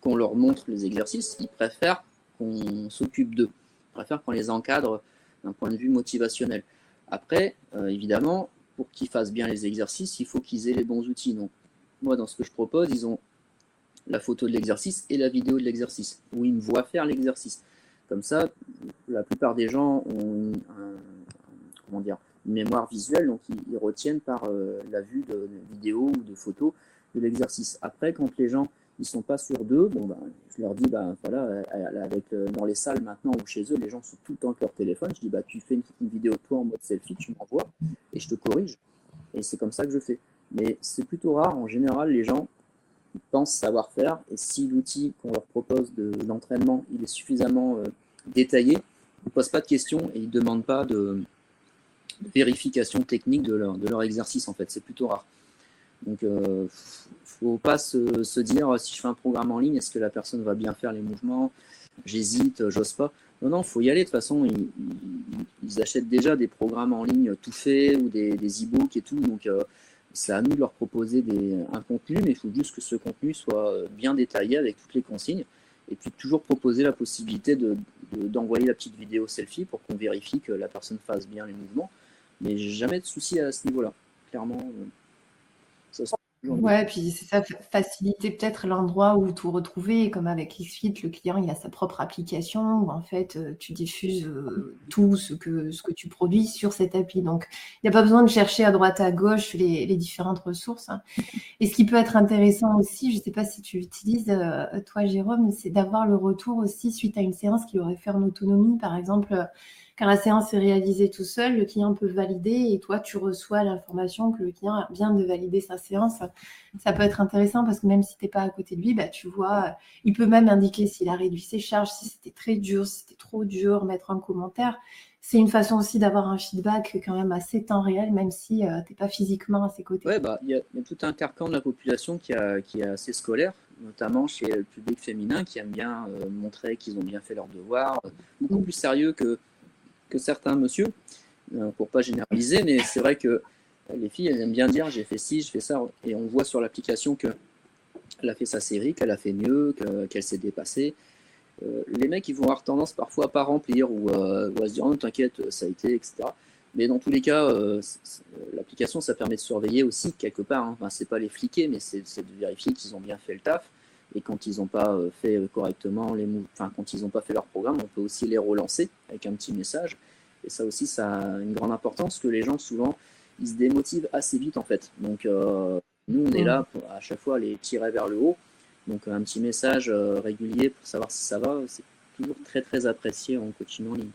qu'on leur montre les exercices, ils préfèrent qu'on s'occupe d'eux, ils préfèrent qu'on les encadre d'un point de vue motivationnel. Après, euh, évidemment, pour qu'ils fassent bien les exercices, il faut qu'ils aient les bons outils. Donc, moi, dans ce que je propose, ils ont la photo de l'exercice et la vidéo de l'exercice, où ils me voient faire l'exercice. Comme ça, la plupart des gens ont comment dire, une mémoire visuelle, donc ils, retiennent par euh, la vue de, vidéos ou de photos de l'exercice. Après, quand les gens ils sont pas sur d'eux, bon ben, je leur dis bah voilà, euh, avec euh, dans les salles maintenant ou chez eux, les gens sont tout le temps avec leur téléphone. Je dis bah tu fais une, vidéo toi en mode selfie, tu m'envoies et je te corrige. Et c'est comme ça que je fais. Mais c'est plutôt rare. En général, les gens pensent savoir faire et si l'outil qu'on leur propose de l'entraînement il est suffisamment détaillé, ils ne posent pas de questions et ils ne demandent pas de, vérification technique de leur, exercice, en fait. C'est plutôt rare. Donc, euh, faut pas se, dire si je fais un programme en ligne, est-ce que la personne va bien faire les mouvements J'hésite, j'ose pas. Non, non, faut y aller. De toute façon, ils, achètent déjà des programmes en ligne tout faits ou des, e-books et tout. Donc, euh, c'est à nous de leur proposer des, un contenu, mais il faut juste que ce contenu soit bien détaillé avec toutes les consignes. Et puis, toujours proposer la possibilité de, d'envoyer la petite vidéo selfie pour qu'on vérifie que la personne fasse bien les mouvements. Mais jamais de souci à ce niveau-là. Clairement, euh, Ouais, puis c'est ça, faciliter peut-être l'endroit où tout retrouver. Comme avec XFIT, le client il a sa propre application où en fait euh, tu diffuses euh, tout ce que, ce que tu produis sur cette appli. Donc il n'y a pas besoin de chercher à droite à gauche les, différentes ressources. Hein. Et ce qui peut être intéressant aussi, je ne sais pas si tu utilises toi Jérôme, c'est d'avoir le retour aussi suite à une séance qui aurait fait en autonomie, par exemple quand la séance est réalisée tout seul, le client peut valider et toi, tu reçois l'information que le client vient de valider sa séance. Ça peut être intéressant parce que même si tu n'es pas à côté de lui, bah, tu vois, il peut même indiquer s'il a réduit ses charges, si c'était très dur, si c'était trop dur, mettre un commentaire. C'est une façon aussi d'avoir un feedback quand même assez temps réel, même si euh, tu n'es pas physiquement à ses côtés. Oui, bah, il y, a tout un carcan de la population qui, est assez scolaire, notamment chez le public féminin qui aime bien euh, montrer qu'ils ont bien fait leur devoir, beaucoup plus sérieux que que certains monsieur, euh, pour pas généraliser, mais c'est vrai que les filles, elles aiment bien dire j'ai fait ci, je fais ça, et on voit sur l'application qu'elle a fait sa série, qu'elle a fait mieux, qu'elle s'est dépassée. Euh, les mecs, ils vont avoir tendance parfois à pas remplir ou, euh, à se dire oh, t'inquiète, ça a été, etc. Mais dans tous les cas, l'application, ça permet de surveiller aussi quelque part. Hein. Enfin, c'est pas les fliquer, mais c'est de vérifier qu'ils ont bien fait le taf. Et quand ils n'ont pas euh, fait euh, correctement les enfin quand ils n'ont pas fait leur programme, on peut aussi les relancer avec un petit message. Et ça aussi, ça a une grande importance que les gens souvent ils se démotivent assez vite en fait. Donc euh, nous, on est là pour à chaque fois les tirer vers le haut. Donc un petit message régulier pour savoir si ça va, c'est toujours très très apprécié en coaching en ligne.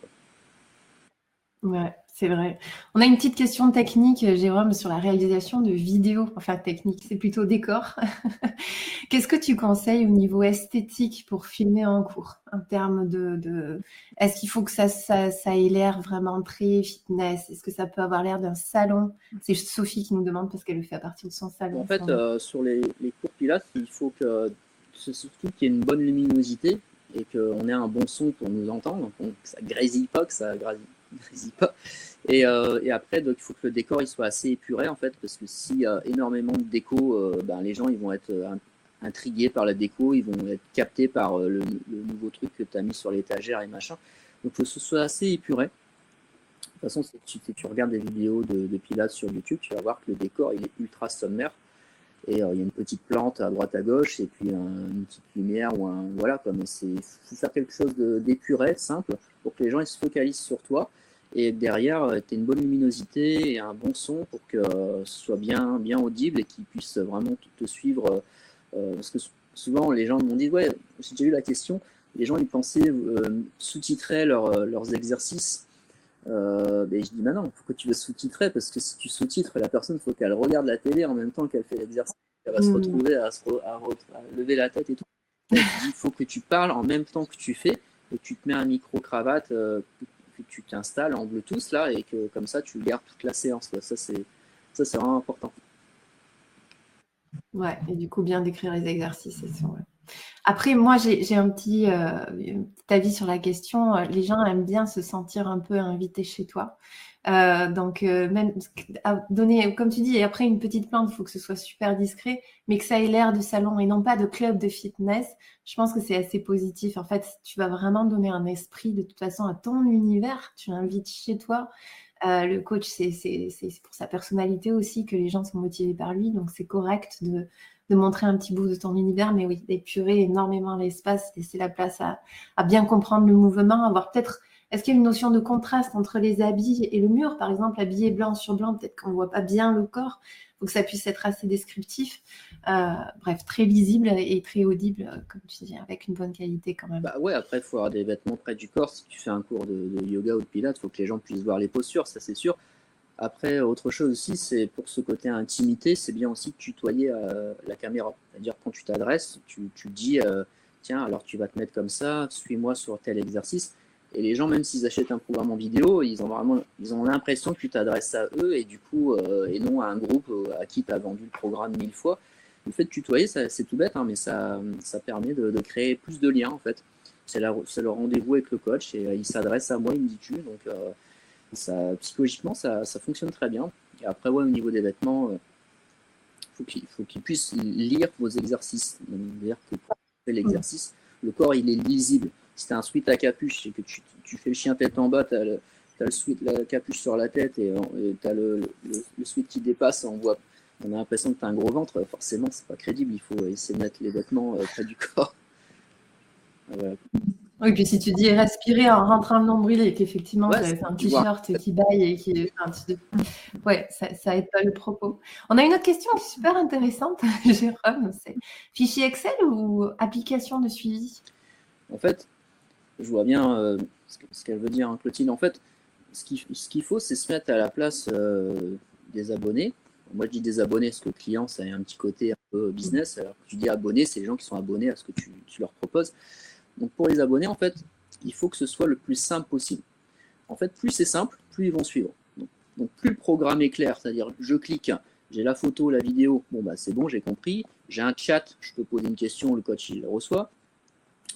Ouais, c'est vrai. On a une petite question technique, Jérôme, sur la réalisation de vidéos. Enfin, technique, c'est plutôt décor. Qu'est-ce que tu conseilles au niveau esthétique pour filmer en cours En termes de. Est-ce qu'il faut que ça, ça, ait l'air vraiment très fitness? Est-ce que ça peut avoir l'air d'un salon? C'est Sophie qui nous demande parce qu'elle le fait à partir de son salon. En fait, euh, sur les, cours pilates, il faut que. Surtout qu'il y ait une bonne luminosité et qu'on ait un bon son pour nous entendre, donc ça grésille pas, que ça grésille pas. Et, euh, après, il faut que le décor il soit assez épuré, en fait, parce que s'il y a énormément de déco, euh, ben, les gens vont être euh, intrigués par la déco, ils vont être captés par le, nouveau truc que tu as mis sur l'étagère et machin. Donc, il faut que ce soit assez épuré. De toute façon, si tu, regardes des vidéos de, de, Pilates sur YouTube, tu vas voir que le décor est ultra sommaire. Et il y a une petite plante à droite à gauche, et puis une petite lumière, ou un. Voilà, comme c'est. faut faire quelque chose d'épuré, simple, pour que les gens ils se focalisent sur toi et derrière, euh, tu as une bonne luminosité et un bon son pour que euh, ce soit bien, bien audible et qu'ils puissent vraiment te suivre. Euh, parce que souvent, les gens m'ont dit, ouais, j'ai déjà eu la question, les gens ils pensaient sous-titrer leurs exercices. Euh, mais je dis, bah non, pourquoi tu veux sous-titrer Parce que si tu sous-titres, la personne, il faut qu'elle regarde la télé en même temps qu'elle fait l'exercice. Elle va se mmh. retrouver à, lever la tête et tout. Il faut que tu parles en même temps que tu fais et tu te mets un micro-cravate tu t'installes en Bluetooth là et que comme ça tu gardes toute la séance. Ça c'est ça c'est vraiment important. Ouais, et du coup bien décrire les exercices. Après, moi, j'ai un petit, euh, avis sur la question. Les gens aiment bien se sentir un peu invités chez toi. Euh, donc, euh, même donner, comme tu dis, et après une petite plante, il faut que ce soit super discret, mais que ça ait l'air de salon et non pas de club de fitness. Je pense que c'est assez positif. En fait, tu vas vraiment donner un esprit de toute façon à ton univers. Tu l'invites chez toi. Euh, le coach, c'est pour sa personnalité aussi que les gens sont motivés par lui. Donc, c'est correct de, de, montrer un petit bout de ton univers, mais oui, d'épurer énormément l'espace, laisser la place à, bien comprendre le mouvement, avoir peut-être est-ce qu'il y a une notion de contraste entre les habits et le mur? Par exemple, habillé blanc sur blanc, peut-être qu'on ne voit pas bien le corps. Faut que ça puisse être assez descriptif. Euh, bref, très lisible et très audible, comme tu dis, avec une bonne qualité quand même. Bah ouais, après, il faut avoir des vêtements près du corps. Si tu fais un cours de, yoga ou de pilates, il faut que les gens puissent voir les postures, ça c'est sûr. Après, autre chose aussi, c'est pour ce côté intimité, c'est bien aussi de tutoyer euh, la caméra. C'est-à-dire quand tu t'adresses, tu, tu dis, euh, tiens, alors tu vas te mettre comme ça, suis-moi sur tel exercice. Et les gens, même s'ils achètent un programme en vidéo, ils ont vraiment, ils ont l'impression que tu t'adresses à eux et du coup, euh, et non à un groupe à qui tu as vendu le programme mille fois. Le fait de tutoyer, c'est tout bête, hein, mais ça, ça permet de, créer plus de liens en fait. C'est le rendez-vous avec le coach et il s'adresse à moi, il me dit tu. Donc, psychologiquement, ça, fonctionne très bien. Et après, ouais, au niveau des vêtements, il faut qu'il puisse lire vos exercices. C'est-à-dire que l'exercice, le corps il est lisible si tu as un sweat à capuche et que tu, fais le chien tête en bas, tu as, le, sweat, la capuche sur la tête et tu as le, le, sweat qui dépasse, on voit, on a l'impression que tu as un gros ventre, forcément, c'est pas crédible, il faut essayer de mettre les vêtements euh, près du corps. Oui, puis si tu dis respirer en rentrant le nombril et qu'effectivement tu as un t-shirt qui baille et qui. ouais, ça, ça aide pas le propos. On a une autre question qui est super intéressante, Jérôme c'est fichier Excel ou application de suivi? En fait, je vois bien euh, ce qu'elle veut dire, hein, Clotilde. En fait, ce qu'il faut, c'est se mettre à la place euh, des abonnés. Moi, je dis des abonnés parce que le client, ça a un petit côté un peu business. Alors, tu dis abonnés, c'est les gens qui sont abonnés à ce que tu, leur proposes. Donc, pour les abonnés, en fait, il faut que ce soit le plus simple possible. En fait, plus c'est simple, plus ils vont suivre. Donc, plus le programme est clair, c'est-à-dire je clique, j'ai la photo, la vidéo, bon, bah, c'est bon, j'ai compris. J'ai un chat, je peux poser une question, le coach, il reçoit.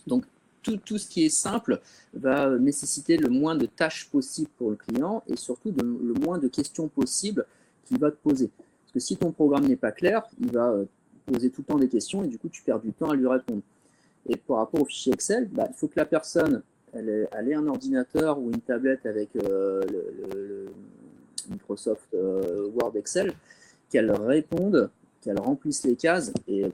Donc, tout, ce qui est simple va nécessiter le moins de tâches possibles pour le client et surtout le moins de questions possibles qu'il va te poser. Parce que si ton programme n'est pas clair, il va euh, poser tout le temps des questions et du coup, tu perds du temps à lui répondre. Et par rapport au fichier Excel, bah, il faut que la personne elle ait, un ordinateur ou une tablette avec euh, le, Microsoft euh, Word Excel, qu'elle réponde, qu'elle remplisse les cases et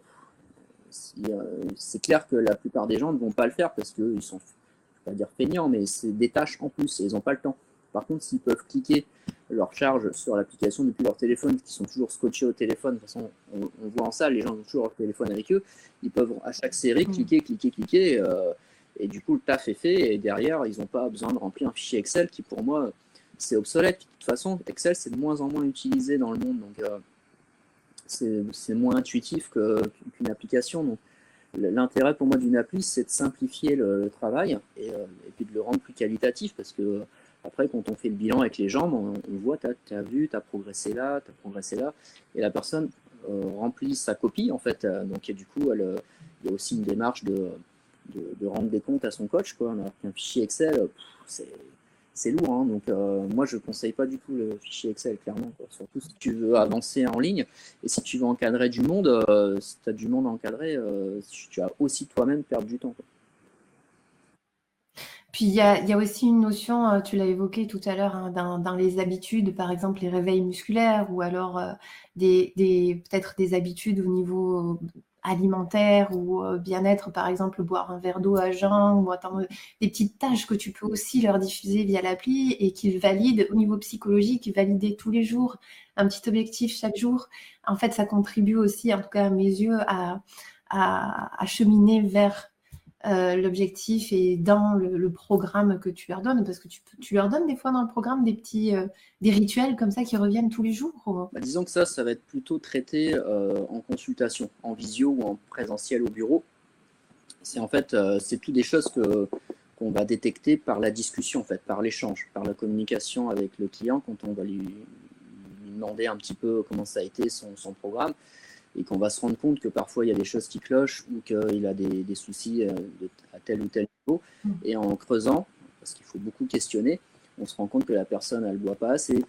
c'est clair que la plupart des gens ne vont pas le faire parce qu'ils sont, je ne vais pas dire feignants, mais c'est des tâches en plus et ils n'ont pas le temps. Par contre, s'ils peuvent cliquer leur charge sur l'application depuis leur téléphone, qui sont toujours scotchés au téléphone, de toute façon, on, voit en salle, les gens ont toujours leur téléphone avec eux, ils peuvent à chaque série mm. cliquer, cliquer, cliquer, euh, et du coup, le taf est fait, et derrière, ils n'ont pas besoin de remplir un fichier Excel qui, pour moi, c'est obsolète. De toute façon, Excel, c'est de moins en moins utilisé dans le monde, donc euh, c'est moins intuitif qu'une application. Donc, l'intérêt pour moi d'une appli, c'est de simplifier le, travail et, euh, et, puis de le rendre plus qualitatif parce que après, quand on fait le bilan avec les jambes, on, voit, tu as, vu, tu as progressé là, tu as progressé là, et la personne euh, remplit sa copie en fait. Euh, donc, du coup, elle, il y a aussi une démarche de, rendre des comptes à son coach. Quoi. Alors qu'un fichier Excel, c'est lourd. Hein. donc, euh, moi, je ne conseille pas du tout le fichier Excel, clairement. Surtout si tu veux avancer en ligne et si tu veux encadrer du monde, euh, si tu as du monde à encadrer, euh, tu as aussi toi-même perdre du temps. Puis il y, a, aussi une notion, tu l'as évoqué tout à l'heure, hein, dans, les habitudes, par exemple les réveils musculaires ou alors des, peut-être des habitudes au niveau alimentaire ou euh, bien-être, par exemple, boire un verre d'eau à jeun ou attendre des petites tâches que tu peux aussi leur diffuser via l'appli et qu'ils valident au niveau psychologique, valider tous les jours un petit objectif chaque jour. En fait, ça contribue aussi, en tout cas à mes yeux, à cheminer vers euh, l'objectif est dans le, programme que tu leur donnes Parce que tu, tu, leur donnes des fois dans le programme des petits euh, des rituels comme ça qui reviennent tous les jours bah, Disons que ça, ça va être plutôt traité euh, en consultation, en visio ou en présentiel au bureau. C'est en fait, c'est tout des choses que qu'on va détecter par la discussion, en fait, par l'échange, par la communication avec le client quand on va lui, demander un petit peu comment ça a été son, son programme. Et qu'on va se rendre compte que parfois il y a des choses qui clochent ou qu'il a des, soucis à tel ou tel niveau. Mm. Et en creusant, parce qu'il faut beaucoup questionner, on se rend compte que la personne, elle ne boit pas assez,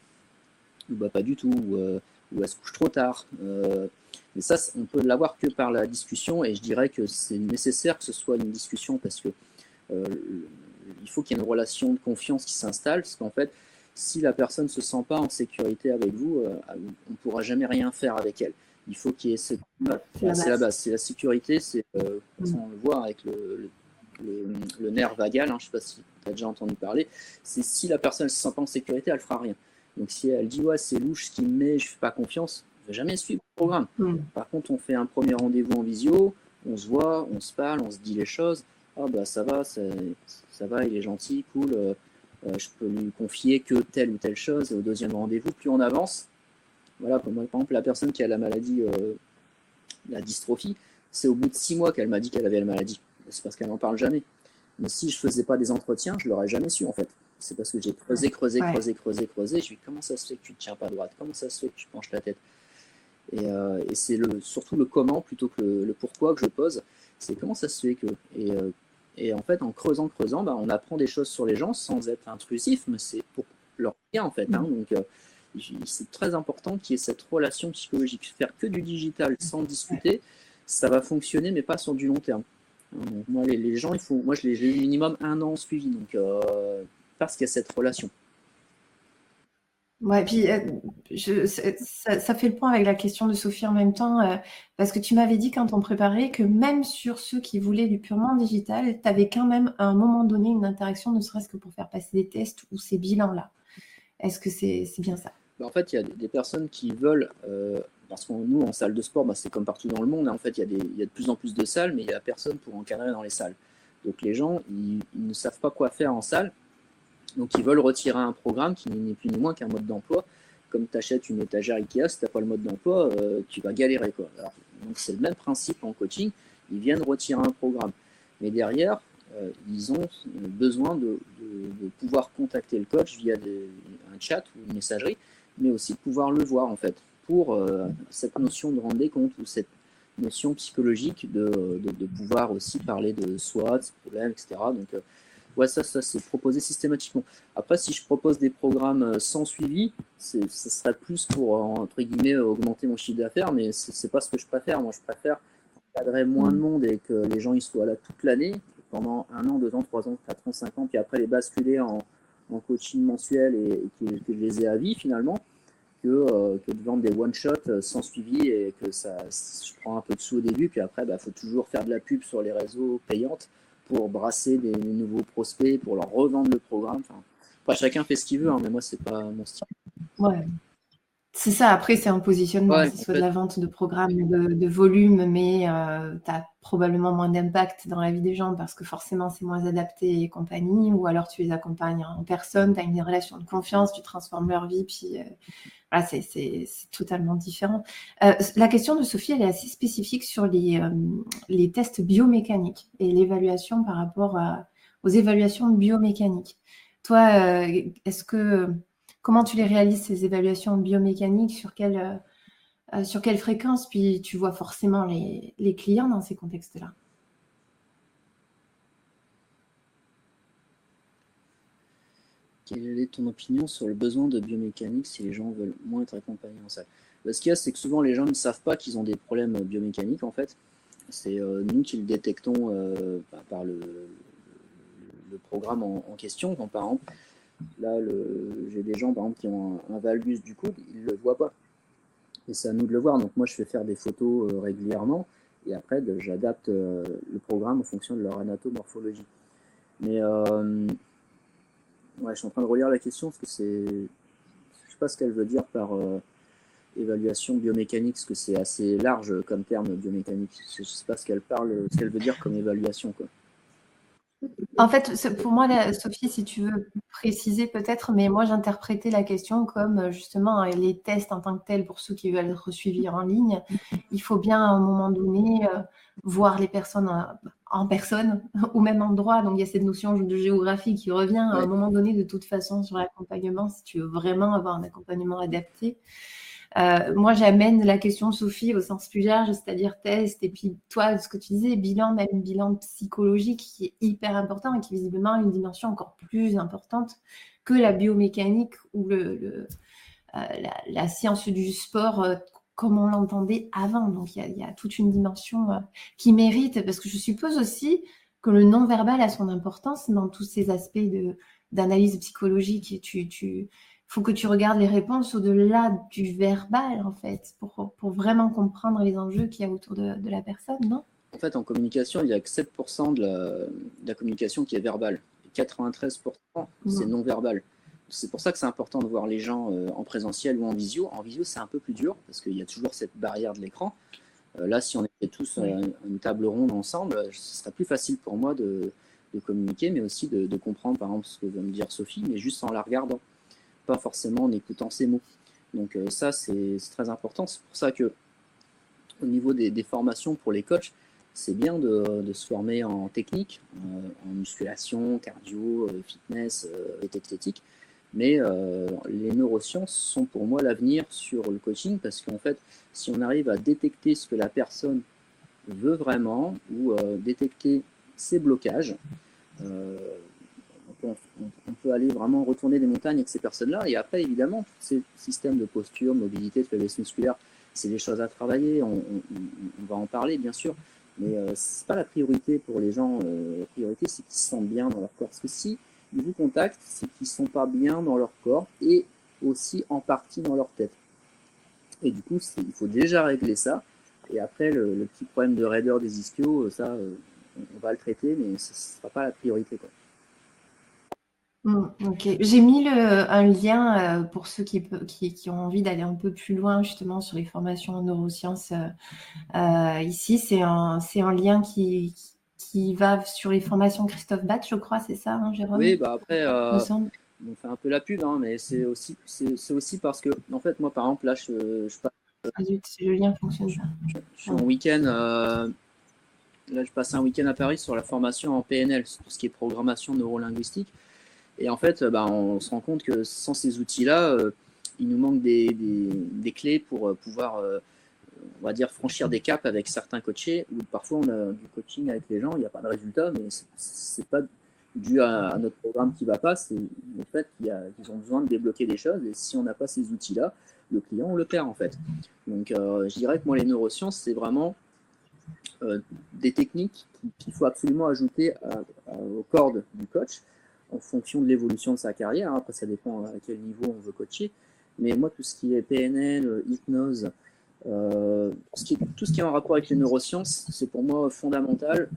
ou boit pas du tout, ou, ou elle se couche trop tard. mais ça, on peut l'avoir que par la discussion, et je dirais que c'est nécessaire que ce soit une discussion parce que il faut qu'il y ait une relation de confiance qui s'installe, parce qu'en fait, si la personne ne se sent pas en sécurité avec vous, euh, on ne pourra jamais rien faire avec elle. Il faut qu'il y ait cette... C'est la base, c'est la sécurité, c'est, euh, mm. on le voit avec le, le, nerf vagal, hein, je ne sais pas si tu as déjà entendu parler, c'est si la personne ne se sent pas en sécurité, elle ne fera rien. Donc si elle dit ouais c'est louche ce qui me met, je ne fais pas confiance, je ne vais jamais suivre le programme. Mm. Par contre, on fait un premier rendez-vous en visio, on se voit, on se parle, on se dit les choses. Ah bah ça va, ça, ça va, il est gentil, cool. Euh, euh, je peux lui confier que telle ou telle chose. Et au deuxième rendez-vous, plus on avance, voilà, comme par exemple, la personne qui a la maladie, euh, la dystrophie, c'est au bout de six mois qu'elle m'a dit qu'elle avait la maladie. C'est parce qu'elle n'en parle jamais. Mais si je faisais pas des entretiens, je l'aurais jamais su en fait. C'est parce que j'ai creusé, creusé, creusé, creusé, creusé. Je lui comment ça se fait que tu ne tiens pas droite? Comment ça se fait que tu penches la tête? Et, et c'est le, surtout le comment plutôt que le, pourquoi que je pose. C'est comment ça se fait que. Et et en fait, en creusant, creusant, bah, on apprend des choses sur les gens sans être intrusif, mais c'est pour leur bien en fait. Hein. Donc, euh, c'est très important qu'il y ait cette relation psychologique. Faire que du digital sans discuter, ça va fonctionner, mais pas sur du long terme. Moi, les, gens, il faut, moi, je l'ai eu minimum un an suivi, donc euh, parce qu'il y a cette relation. Ouais, puis euh, je, ça, fait le point avec la question de Sophie en même temps, euh, parce que tu m'avais dit quand on préparait que même sur ceux qui voulaient du purement digital, tu avais quand même à un moment donné une interaction, ne serait-ce que pour faire passer des tests ou ces bilans-là. Est-ce que c'est bien ça? Bah, En fait, il y a des personnes qui veulent, euh, parce que nous, en salle de sport, bah, c'est comme partout dans le monde, hein. en fait, il y, a de plus en plus de salles, mais il n'y a personne pour encadrer dans les salles. Donc les gens, ils ne savent pas quoi faire en salle donc ils veulent retirer un programme qui n'est plus ni moins qu'un mode d'emploi. Comme tu achètes une étagère Ikea, si tu n'as pas le mode d'emploi, euh, tu vas galérer. Quoi. c'est le même principe en coaching. Ils viennent retirer un programme. Mais derrière, euh, ils ont besoin de, pouvoir contacter le coach via un chat ou une messagerie, mais aussi de pouvoir le voir en fait, pour euh, cette notion de rendre des comptes ou cette notion psychologique de, pouvoir aussi parler de soi, de ses problèmes, etc. Donc Ouais, ça, ça c'est proposé systématiquement. Après, si je propose des programmes euh, sans suivi, ce serait plus pour, euh, entre guillemets, augmenter mon chiffre d'affaires, mais c'est pas ce que je préfère. Moi, je préfère encadrer moins de monde et que les gens ils soient là toute l'année, pendant un an, deux ans, trois ans, quatre ans, cinq ans, puis après les basculer en, coaching mensuel et, que, je les ai à vie finalement, que, euh, que de vendre des one-shots sans suivi et que ça, je prends un peu de sous au début, puis après, il bah, faut toujours faire de la pub sur les réseaux payantes pour brasser des, nouveaux prospects, pour leur revendre le programme. Enfin, chacun fait ce qu'il veut, hein, mais moi, c'est pas mon style. Ouais. C'est ça, après, c'est un positionnement, c'est soit de la vente de programmes de, volume, mais euh, tu as probablement moins d'impact dans la vie des gens parce que forcément, c'est moins adapté et compagnie, ou alors tu les accompagnes en personne, tu as une relation de confiance, tu transformes leur vie, puis euh, voilà, c'est totalement différent. Euh, la question de Sophie, elle est assez spécifique sur les, les tests biomécaniques et l'évaluation par rapport aux évaluations biomécaniques. Toi, est-ce que comment tu les réalises, ces évaluations biomécaniques, sur quelle, euh, euh, sur quelle fréquence, puis tu vois forcément les, clients dans ces contextes-là. Quelle est ton opinion sur le besoin de biomécanique si les gens veulent moins être accompagnés en salle? Ce qu'il y a, c'est que souvent les gens ne savent pas qu'ils ont des problèmes biomécaniques en fait. C'est euh, nous qui le détectons bah, par le, programme en, question. Quand, par Là, j'ai des gens, par exemple, qui ont un, valgus du coude, ils ne le voient pas. Et c'est à nous de le voir. Donc moi, je fais faire des photos euh, régulièrement. Et après, j'adapte euh, le programme en fonction de leur anatomorphologie. Mais euh, ouais, je suis en train de relire la question parce que c'est. Je sais pas ce qu'elle veut dire par évaluation biomécanique, parce que c'est assez large comme terme biomécanique. Je sais pas ce qu'elle parle, ce qu'elle veut dire comme évaluation. En fait, pour moi, Sophie, si tu veux préciser peut-être, mais moi j'interprétais la question comme euh, justement euh, les tests en tant que tels pour ceux qui veulent être suivis en ligne. Il faut bien à un moment donné euh, voir les personnes en personne au même endroit. Donc il y a cette notion de géographie qui revient à un moment donné de toute façon sur l'accompagnement si tu veux vraiment avoir un accompagnement adapté. Euh, moi, j'amène la question, Sophie, au sens plus large, c'est-à-dire test, et puis toi, ce que tu disais, bilan, même bilan psychologique qui est hyper important et qui visiblement a une dimension encore plus importante que la biomécanique ou euh, la, science du sport euh, comme on l'entendait avant. Donc, il y, a toute une dimension qui mérite, parce que je suppose aussi que le non-verbal a son importance dans tous ces aspects d'analyse psychologique. Faut que tu regardes les réponses au-delà du verbal, en fait, pour, pour vraiment comprendre les enjeux qu'il y a autour de, de, la personne, non? En fait, en communication, il n'y a que 7% de la, de la, communication qui est verbale. 93%, c'est non-verbal. C'est pour ça que c'est important de voir les gens euh, en présentiel ou en visio. En visio, c'est un peu plus dur parce qu'il y a toujours cette barrière de l'écran. Euh, là, si on était tous à une table ronde ensemble, ce serait plus facile pour moi de, de communiquer, mais aussi de, de, comprendre, par exemple, ce que vient de dire Sophie, mais juste en la regardant pas forcément en écoutant ses mots. Donc euh, ça, c'est très important. C'est pour ça que au niveau des, formations pour les coachs, c'est bien de, se former en technique, euh, en musculation, cardio, euh, fitness et. Mais les neurosciences sont pour moi l'avenir sur le coaching parce qu'en fait, si on arrive à détecter ce que la personne veut vraiment ou détecter ses blocages, on, peut aller vraiment retourner des montagnes avec ces personnes-là. Et après, évidemment, ces systèmes de posture, mobilité, de faiblesse musculaire, c'est des choses à travailler. On, va en parler, bien sûr. Mais euh, ce n'est pas la priorité pour les gens. Euh, la priorité, c'est qu'ils se sentent bien dans leur corps. Parce que si ils vous contactent, c'est qu'ils ne sont pas bien dans leur corps et aussi en partie dans leur tête. Et du coup, il faut déjà régler ça. Et après, le, petit problème de raideur des ischios, ça, euh, on va le traiter, mais ce ne sera pas la priorité. Mmh, ok, j'ai mis un lien euh, pour ceux qui, qui, ont envie d'aller un peu plus loin justement sur les formations en neurosciences. Euh, euh, ici, c'est un, c'est un lien qui, qui va sur les formations Christophe Bat, je crois, c'est ça, hein, Jérôme? Oui, bah après, on fait un peu la pub, hein, mais c'est aussi, c'est, aussi parce que, en fait, moi, par exemple, là, je, je passe. Ah, le lien fonctionne Je, suis en week-end. là, je passe un week-end à Paris sur la formation en PNL, tout ce qui est programmation neurolinguistique. Et en fait, bah, on se rend compte que sans ces outils-là, euh, il nous manque des, clés pour euh, pouvoir, euh, on va dire, franchir des caps avec certains coachés, ou parfois on a du coaching avec les gens, il n'y a pas de résultat, mais c'est pas dû à, notre programme qui ne va pas, c'est le fait qu'ils ont besoin de débloquer des choses, et si on n'a pas ces outils-là, le client, on le perd en fait. Donc je dirais que moi, les neurosciences, c'est vraiment des techniques qu'il faut absolument ajouter aux cordes du coach en fonction de l'évolution de sa carrière. Hein. Après, ça dépend à quel niveau on veut coacher. Mais moi, tout ce qui est PNL, hypnose, euh, tout, ce qui est, en rapport avec les neurosciences, c'est pour moi fondamental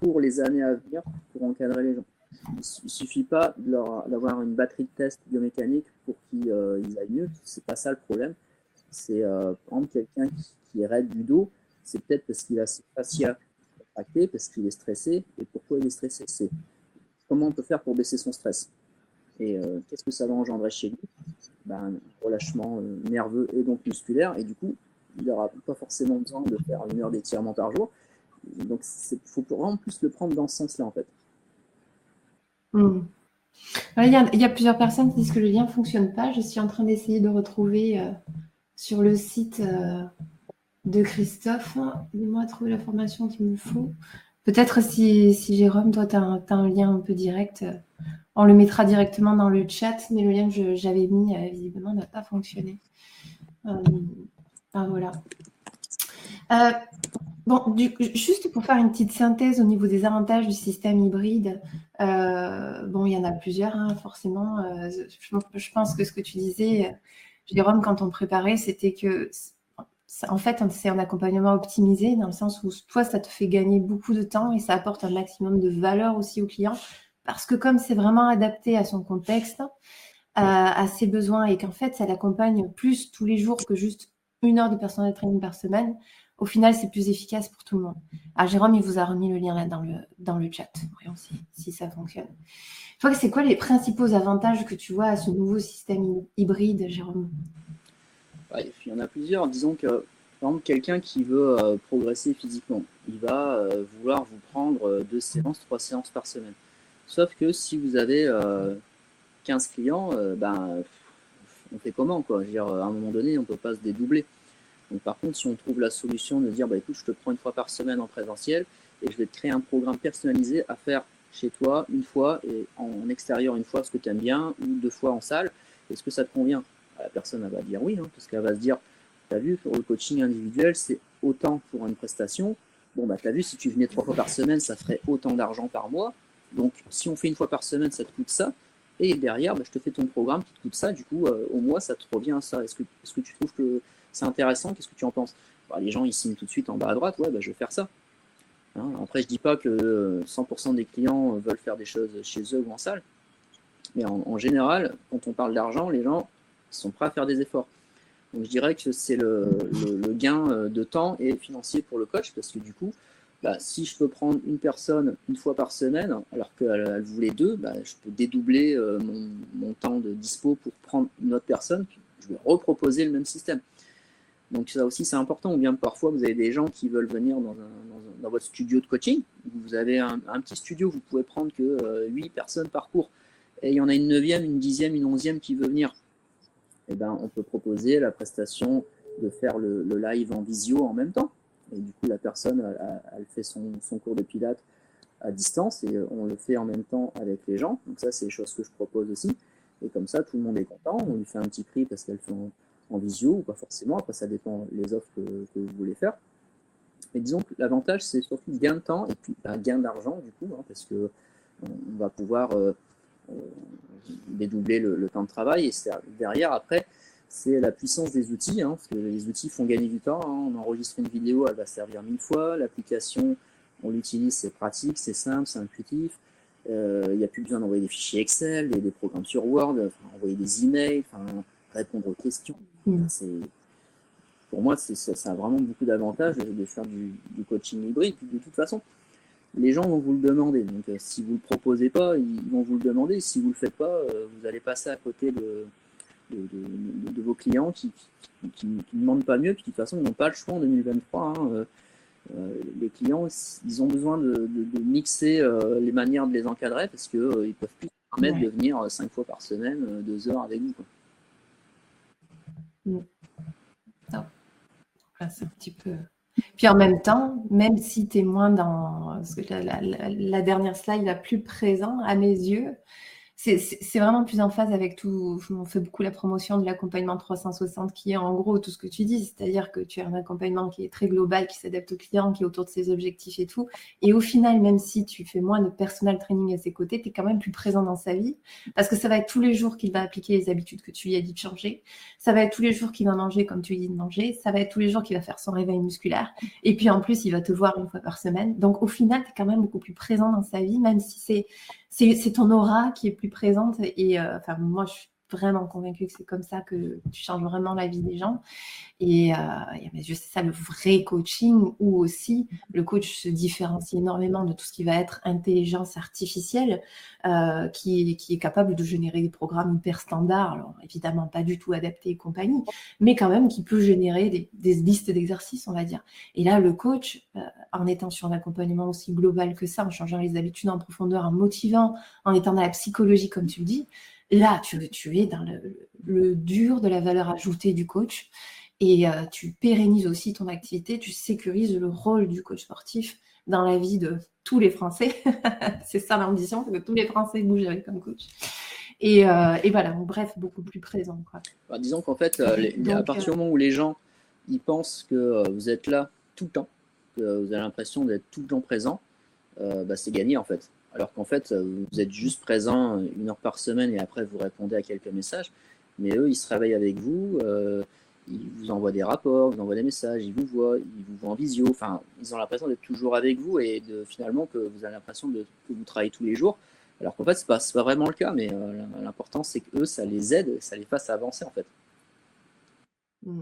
pour les années à venir pour encadrer les gens. Il ne suffit pas d'avoir une batterie de tests biomécaniques pour qu'ils euh, aillent mieux. C'est pas ça le problème. C'est euh, prendre quelqu'un qui, est raide du dos, c'est peut-être parce qu'il a ses fascias contractés, parce qu'il est stressé. Et pourquoi il est stressé? Comment on peut faire pour baisser son stress Et euh, qu'est-ce que ça va engendrer chez lui? Ben, relâchement euh, nerveux et donc musculaire. Et du coup, il n'aura pas forcément besoin de faire une heure d'étirement par jour. Donc, il faut vraiment plus le prendre dans ce sens-là, en fait. Hmm. Il, y a, plusieurs personnes qui disent que le lien ne fonctionne pas. Je suis en train d'essayer de retrouver euh, sur le site de Christophe. Dis-moi trouver la formation qu'il me faut. Peut-être si, Jérôme, toi, tu as, un lien un peu direct, euh, on le mettra directement dans le chat, mais le lien que j'avais mis, euh, visiblement, n'a pas fonctionné. Euh, voilà. bon, juste pour faire une petite synthèse au niveau des avantages du système hybride, bon, il y en a plusieurs, hein, forcément. je, pense que ce que tu disais, Jérôme, quand on préparait, c'était que en fait, c'est un accompagnement optimisé dans le sens où toi, ça te fait gagner beaucoup de temps et ça apporte un maximum de valeur aussi au client parce que comme c'est vraiment adapté à son contexte, euh, à ses besoins et qu'en fait, ça l'accompagne plus tous les jours que juste une heure de personnel training par semaine, au final, c'est plus efficace pour tout le monde. Ah, Jérôme, il vous a remis le lien là dans le, dans le chat. Voyons si, si ça fonctionne. Toi, c'est quoi les principaux avantages que tu vois à ce nouveau système hybride, Jérôme? Il y en a plusieurs. Disons que, par exemple, quelqu'un qui veut euh, progresser physiquement, il va euh, vouloir vous prendre euh, deux séances, trois séances par semaine. Sauf que si vous avez 15 clients, ben, on fait comment quoi? À un moment donné, on ne peut pas se dédoubler. Donc, par contre, si on trouve la solution de dire, bah, écoute, je te prends une fois par semaine en présentiel et je vais te créer un programme personnalisé à faire chez toi une fois et en extérieur une fois, ce que tu aimes bien, ou deux fois en salle, est-ce que ça te convient? La personne va dire oui, hein, parce qu'elle va se dire, tu as vu, pour le coaching individuel, c'est autant pour une prestation. Bon, bah, tu as vu, si tu venais trois fois par semaine, ça ferait autant d'argent par mois. Donc, si on fait une fois par semaine, ça te coûte ça. Et derrière, bah, je te fais ton programme qui te coûte ça. Du coup, euh, au mois, ça te revient à ça. Est-ce que, est que tu trouves que c'est intéressant? Qu'est-ce que tu en penses? Bah, Les gens, ils signent tout de suite en bas à droite. Ouais, bah, je vais faire ça. Hein, après, je dis pas que 100% euh, des clients veulent faire des choses chez eux ou en salle. Mais en, général, quand on parle d'argent, les gens sont prêts à faire des efforts. Donc je dirais que c'est le, gain euh, de temps et financier pour le coach, parce que du coup, bah, si je peux prendre une personne une fois par semaine, alors qu'elle voulait deux, bah, je peux dédoubler euh, mon, temps de dispo pour prendre une autre personne, je vais reproposer le même système. Donc ça aussi c'est important, ou bien parfois vous avez des gens qui veulent venir dans, votre studio de coaching, vous avez un, petit studio, vous pouvez prendre que euh, 8 personnes par cours, et il y en a une neuvième, une dixième, une onzième qui veut venir. Eh ben, on peut proposer la prestation de faire le, live en visio en même temps. Et du coup, la personne, elle, fait son, cours de pilates à distance et on le fait en même temps avec les gens. Donc ça, c'est des choses que je propose aussi. Et comme ça, tout le monde est content. On lui fait un petit prix parce qu'elle fait en, visio ou pas forcément. Après, ça dépend des offres que, vous voulez faire. Mais disons que l'avantage, c'est surtout gain de temps et puis un gain d'argent, du coup, hein, parce que on va pouvoir euh, euh, dédoubler le, temps de travail. Et derrière, après, c'est la puissance des outils, hein, parce que les outils font gagner du temps. Hein. On enregistre une vidéo, elle va servir mille fois. L'application, on l'utilise, c'est pratique, c'est simple, c'est intuitif. Euh, il n'y a plus besoin d'envoyer des fichiers Excel, des, des programmes sur Word, envoyer des emails, répondre aux questions. Mm. Pour moi, ça a vraiment beaucoup d'avantages de faire du, du coaching hybride. de toute façon, les gens vont vous le demander. Donc, euh, si vous ne le proposez pas, ils vont vous le demander. Si vous ne le faites pas, euh, vous allez passer à côté de, de, vos clients qui ne demandent pas mieux. Puis, de toute façon, ils n'ont pas le choix en 2023. Hein. Euh, les clients, ils ont besoin de, mixer les manières de les encadrer parce qu'ils ne peuvent plus se permettre de venir cinq fois par semaine, deux heures avec vous. Quoi. Mm. C'est un petit peu puis en même temps, même si tu es moins dans la, la, dernière slide la plus présent à mes yeux, c'est vraiment plus en phase avec tout. On fait beaucoup la promotion de l'accompagnement 360 qui est en gros tout ce que tu dis, c'est-à-dire que tu as un accompagnement qui est très global, qui s'adapte au client, qui est autour de ses objectifs et tout. Et au final, même si tu fais moins de personal training à ses côtés, tu es quand même plus présent dans sa vie parce que ça va être tous les jours qu'il va appliquer les habitudes que tu lui as dit de changer. Ça va être tous les jours qu'il va manger comme tu lui dit de manger. Ça va être tous les jours qu'il va faire son réveil musculaire. Et puis en plus, il va te voir une fois par semaine. Donc au final, tu es quand même beaucoup plus présent dans sa vie, même si c'est c'est ton aura qui est plus présente. Et euh, enfin, moi, je suis vraiment convaincue que c'est comme ça que tu changes vraiment la vie des gens. Et, euh, je sais ça le vrai coaching où aussi le coach se différencie énormément de tout ce qui va être intelligence artificielle, euh, qui, est capable de générer des programmes hyper standards, alors évidemment pas du tout adaptés et compagnie, mais quand même qui peut générer des, listes d'exercices, on va dire. Et là, le coach, euh, en étant sur un accompagnement aussi global que ça, en changeant les habitudes en profondeur, en motivant, en étant dans la psychologie, comme tu le dis, Là, tu, es dans le, dur de la valeur ajoutée du coach et euh, tu pérennises aussi ton activité, tu sécurises le rôle du coach sportif dans la vie de tous les Français. c'est ça l'ambition, que tous les Français bougent avec un coach. Et, euh, voilà, bref, beaucoup plus présent. Bah, disons qu'en fait, euh, à partir du moment où les gens ils pensent que vous êtes là tout le temps, que vous avez l'impression d'être tout le temps présent, bah, c'est gagné en fait alors qu'en fait, euh, vous êtes juste présent une heure par semaine et après vous répondez à quelques messages. Mais eux, ils se réveillent avec vous, euh, ils vous envoient des rapports, ils vous envoient des messages, ils vous voient, ils vous voient en visio. Enfin, ils ont l'impression d'être toujours avec vous et de, finalement que vous avez l'impression que vous travaillez tous les jours. Alors qu'en fait, ce n'est pas, pas, vraiment le cas, mais euh, l'important, c'est que eux, ça les aide, ça les fasse avancer en fait. Mmh.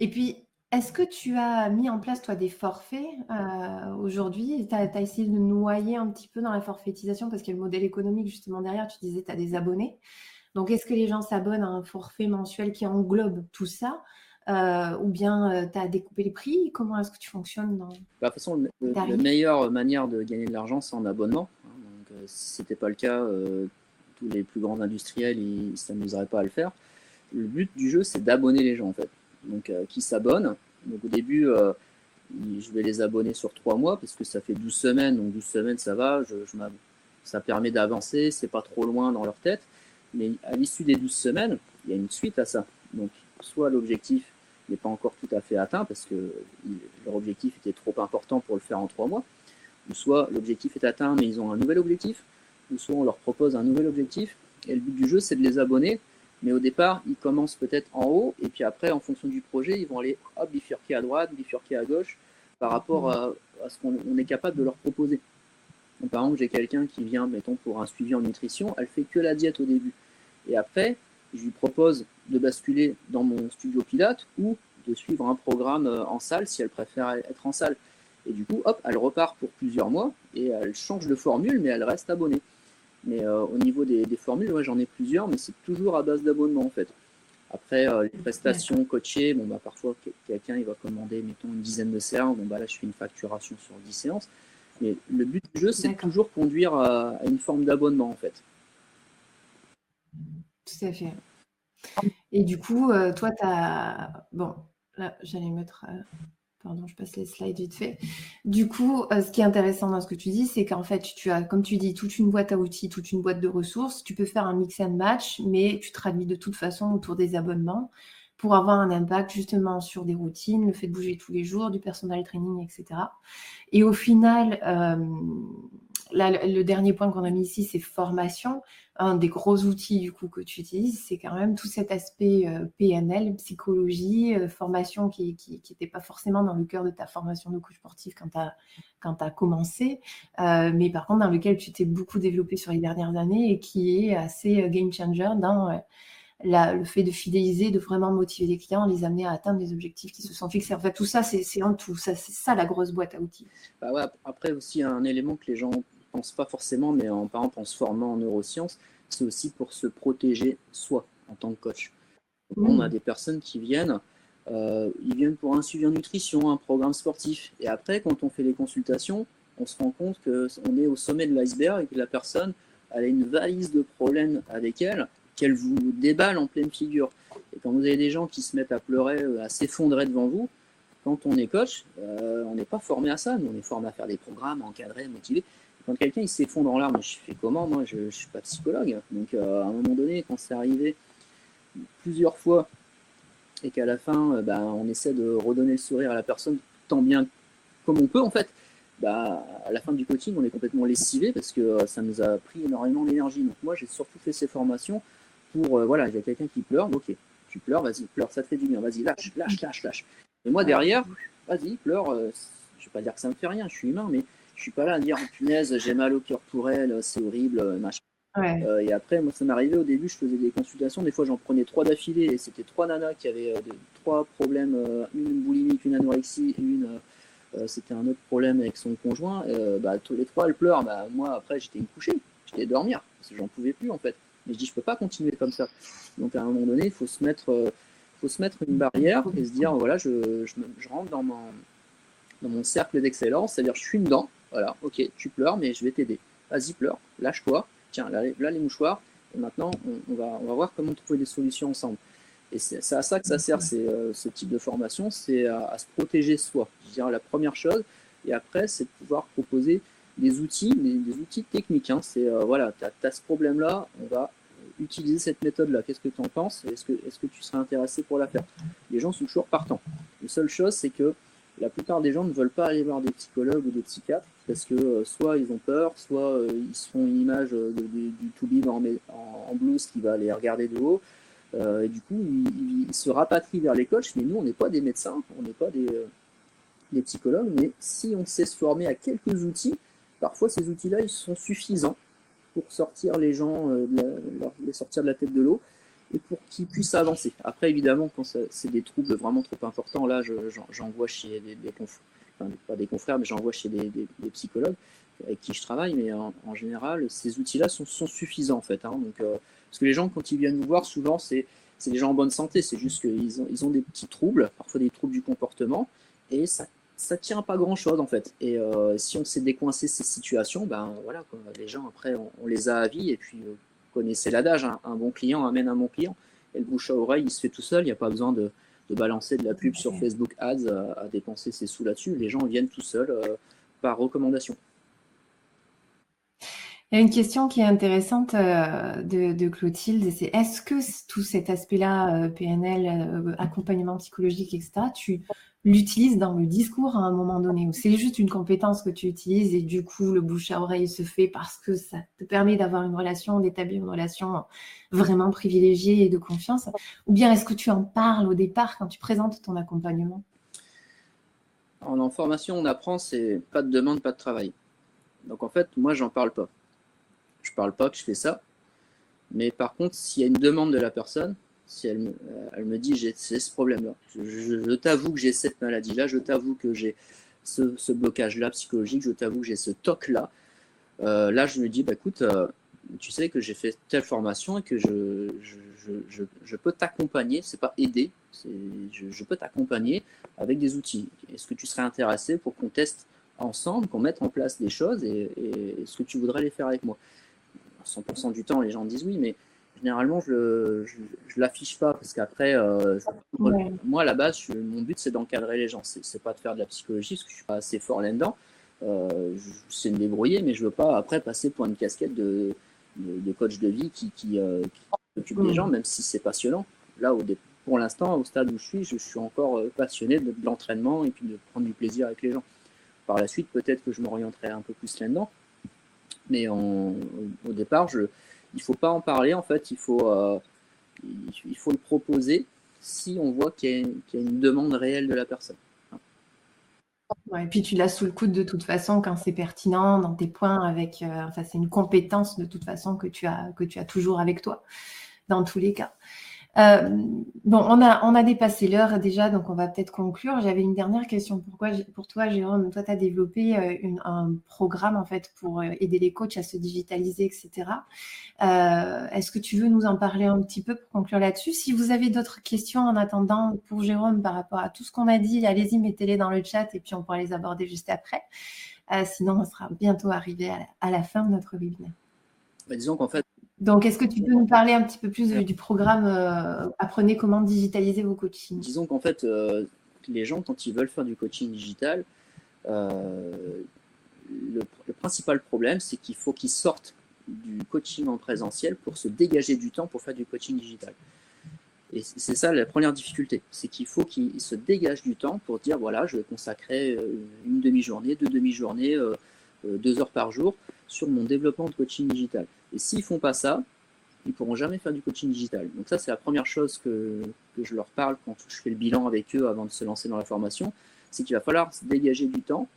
Et puis, est-ce que tu as mis en place, toi, des forfaits euh, aujourd'hui? Tu as, essayé de noyer un petit peu dans la forfaitisation? Parce qu'il y a le modèle économique justement derrière. Tu disais, tu as des abonnés. Donc, est-ce que les gens s'abonnent à un forfait mensuel qui englobe tout ça euh, Ou bien euh, tu as découpé les prix? Comment est-ce que tu fonctionnes dans... Bah, de toute façon, la meilleure manière de gagner de l'argent, c'est en abonnement. Hein. donc, si ce n'était pas le cas, tous les plus grands industriels, ils ne s'amuseraient pas à le faire. Le but du jeu, c'est d'abonner les gens, en fait. Donc, qui s'abonnent. Donc, au début, je vais les abonner sur trois mois parce que ça fait 12 semaines. Donc, 12 semaines, ça va. Je, ça permet d'avancer. C'est pas trop loin dans leur tête. Mais à l'issue des 12 semaines, il y a une suite à ça. Donc, soit l'objectif n'est pas encore tout à fait atteint parce que leur objectif était trop important pour le faire en trois mois, ou soit l'objectif est atteint mais ils ont un nouvel objectif, ou soit on leur propose un nouvel objectif. Et le but du jeu, c'est de les abonner. Mais au départ, ils commencent peut-être en haut, et puis après, en fonction du projet, ils vont aller hop, bifurquer à droite, bifurquer à gauche, par rapport à, ce qu'on est capable de leur proposer. par exemple, j'ai quelqu'un qui vient, mettons, pour un suivi en nutrition, elle fait que la diète au début. Et après, je lui propose de basculer dans mon studio pilote ou de suivre un programme euh, en salle si elle préfère être en salle. Et du coup, hop, elle repart pour plusieurs mois et elle change de formule, mais elle reste abonnée. Mais euh, au niveau des, formules, ouais, j'en ai plusieurs, mais c'est toujours à base d'abonnement en fait. Après, euh, les prestations coachées, bon, bah, parfois quelqu'un il va commander, mettons, une dizaine de séances. Bon, bah, là, je fais une facturation sur 10 séances. Mais le but du jeu, c'est toujours conduire à une forme d'abonnement en fait. Tout à fait. Et du coup, euh, toi, tu as. Bon, là, j'allais mettre. Euh, pardon, je passe les slides vite fait. Du coup, euh, ce qui est intéressant dans ce que tu dis, c'est qu'en fait, tu as, comme tu dis, toute une boîte à outils, toute une boîte de ressources. Tu peux faire un mix and match, mais tu traduis de toute façon autour des abonnements pour avoir un impact justement sur des routines, le fait de bouger tous les jours, du personal training, etc. Et au final, le dernier point qu'on a mis ici, c'est formation. Un des gros outils du coup que tu utilises, c'est quand même tout cet aspect euh, PNL, psychologie, euh, formation qui n'était pas forcément dans le cœur de ta formation de coach sportif quand tu as, commencé, euh, mais par contre dans lequel tu t'es beaucoup développé sur les dernières années et qui est assez game changer dans le fait de fidéliser, de vraiment motiver les clients, les amener à atteindre des objectifs qui se sont fixés. En fait, tout ça. C'est ça la grosse boîte à outils. Bah après aussi, un élément que les gens pense pas forcément, mais en, par exemple en se formant en neurosciences, c'est aussi pour se protéger soi en tant que coach. On a mmh. des personnes qui viennent, euh, ils viennent pour un suivi en nutrition, un programme sportif, et après, quand on fait les consultations, on se rend compte qu'on est au sommet de l'iceberg et que la personne a une valise de problèmes avec elle qu'elle vous déballe en pleine figure. Et quand vous avez des gens qui se mettent à pleurer, euh, à s'effondrer devant vous, quand on est coach, euh, on n'est pas formé à ça. Nous, on est formé à faire des programmes, encadrer, motiver. Quand quelqu'un il s'effondre en larmes, je fais comment Moi, je ne suis pas psychologue. Donc, euh, à un moment donné, quand c'est arrivé plusieurs fois et qu'à la fin, euh, bah, on essaie de redonner le sourire à la personne tant bien comme on peut, en fait, bah, à la fin du coaching, on est complètement lessivé parce que euh, ça nous a pris énormément d'énergie. Donc, moi, j'ai surtout fait ces formations pour, voilà, il y a quelqu'un qui pleure, ok, tu pleures, vas-y, pleure, ça te fait du bien, vas-y, lâche, lâche, lâche, lâche. Et moi, derrière, vas-y, pleure, je vais pas dire que ça me fait rien, je suis humain, mais je suis pas là à dire oh, punaise, j'ai mal au cœur pour elle, c'est horrible, euh, machin. Euh, et après, moi, ça m'arrivait au début, je faisais des consultations. Des fois, j'en prenais trois d'affilée et c'était trois nanas qui avaient euh, trois problèmes une boulimique, une anorexie et une. c'était un autre problème avec son conjoint. bah, tous les trois, elles pleurent. Bah, moi, après, j'étais une couchée, j'étais dormir parce que j'en pouvais plus en fait. Mais je dis, je peux pas continuer comme ça. Donc, à un moment donné, il faut se mettre, faut se mettre une barrière et se dire, voilà, je, je, je rentre dans mon, dans mon cercle d'excellence, c'est-à-dire je suis dedans, voilà, ok, tu pleures, mais je vais t'aider. Vas-y, pleure, lâche-toi. Tiens, là, les mouchoirs. Et maintenant, on, va, on va voir comment trouver des solutions ensemble. Et c'est à ça que ça sert, c'est euh, ce type de formation, c'est à, se protéger soi. Je dirais la première chose. Et après, c'est de pouvoir proposer des outils, mais des outils techniques. Hein. C'est euh, voilà, tu as, ce problème-là, on va utiliser cette méthode-là. Qu'est-ce que tu en penses? Est-ce que, est que tu serais intéressé pour la faire? Les gens sont toujours partants. La seule chose, c'est que la plupart des gens ne veulent pas aller voir des psychologues ou des psychiatres parce que euh, soit ils ont peur, soit euh, ils se font une image euh, du to en, en, blues qui va les regarder de haut. et du coup, ils, se rapatrient vers les coachs, mais nous, on n'est pas des médecins, on n'est pas des, des, psychologues, mais si on sait se former à quelques outils, parfois ces outils-là, ils sont suffisants pour sortir les gens, les sortir de la tête de l'eau pour qu'ils puissent avancer. Après, évidemment, quand c'est des troubles vraiment trop importants, là, j'en vois chez des, confrères, pas des confrères, mais j'en vois chez des, psychologues avec qui je travaille, mais en, général, ces outils-là sont, suffisants, en fait. Hein. donc, euh, parce que les gens, quand ils viennent nous voir, souvent, c'est des gens en bonne santé, c'est juste qu'ils ont, ils ont des petits troubles, parfois des troubles du comportement, et ça ça tient pas grand chose en fait. Et euh, si on sait décoincer ces situations, ben voilà, les gens après on, les a à et puis euh, connaissez l'adage, hein, un bon client amène un bon client. Et le bouche à oreille, il se fait tout seul, il n'y a pas besoin de, balancer de la pub sur Facebook Ads à, dépenser ses sous là-dessus. Les gens viennent tout seuls euh, par recommandation. Il y a une question qui est intéressante euh, de, Clotilde, c'est est-ce que tout cet aspect-là, PNL, accompagnement psychologique, etc., tu l'utilise dans le discours à un moment donné, ou c'est juste une compétence que tu utilises et du coup le bouche à oreille se fait parce que ça te permet d'avoir une relation, d'établir une relation vraiment privilégiée et de confiance, ou bien est-ce que tu en parles au départ quand tu présentes ton accompagnement? En formation, on apprend, c'est pas de demande, pas de travail. Donc en fait, moi, j'en parle pas. Je parle pas que je fais ça. Mais par contre, s'il y a une demande de la personne, si elle me, euh, elle me dit j'ai ce problème-là, je, t'avoue que j'ai cette maladie-là, je t'avoue que j'ai ce, blocage-là psychologique, je t'avoue que j'ai ce toc-là, euh, là je me dis bah écoute, euh, tu sais que j'ai fait telle formation et que je, je, je peux t'accompagner, c'est pas aider, je, peux t'accompagner avec des outils. Est-ce que tu serais intéressé pour qu'on teste ensemble, qu'on mette en place des choses et, et est-ce que tu voudrais les faire avec moi? 100% du temps, les gens disent oui, mais généralement, je ne l'affiche pas parce qu'après, euh, moi, à la base, mon but, c'est d'encadrer les gens. C'est pas de faire de la psychologie parce que je suis pas assez fort là-dedans. Euh, je sais me débrouiller, mais je veux pas après passer pour une casquette de, de, coach de vie qui, qui, euh, occupe les gens, même si c'est passionnant. Là, au, pour l'instant, au stade où je suis, je, suis encore euh, passionné de, l'entraînement et puis de prendre du plaisir avec les gens. Par la suite, peut-être que je m'orienterai un peu plus là-dedans. Mais au départ, je, il faut pas en parler, en fait, il faut, euh, il faut le proposer si on voit qu'il y, a une demande réelle de la personne. et puis tu l'as sous le coude de toute façon quand c'est pertinent dans tes points avec euh, c'est une compétence de toute façon que tu as toujours avec toi dans tous les cas. Euh, bon, on a, dépassé l'heure déjà, donc on va peut-être conclure. J'avais une dernière question Pourquoi, pour toi, Jérôme. Toi, tu as développé euh, un programme en fait pour euh, aider les coachs à se digitaliser, etc. Est-ce que tu veux nous en parler un petit peu pour conclure là-dessus? Si vous avez d'autres questions en attendant pour Jérôme par rapport à tout ce qu'on a dit, allez-y, mettez-les dans le chat et puis on pourra les aborder juste après. sinon, on sera bientôt arrivé à la, fin de notre webinaire. Bah, disons qu'en fait, donc, est-ce que tu peux nous parler un petit peu plus du programme euh, Apprenez comment digitaliser vos coachings? Disons qu'en fait, euh, les gens, quand ils veulent faire du coaching digital, euh, le, principal problème, c'est qu'il faut qu'ils sortent du coaching en présentiel pour se dégager du temps pour faire du coaching digital. Et c'est ça la première difficulté, c'est qu'il faut qu'ils se dégagent du temps pour dire voilà, je vais consacrer une demi-journée, deux demi-journées, deux heures par jour sur mon développement de coaching digital. Et s'ils font pas ça, ils pourront jamais faire du coaching digital. Donc ça, c'est la première chose que, que, je leur parle quand je fais le bilan avec eux avant de se lancer dans la formation, c'est qu'il va falloir se dégager du temps.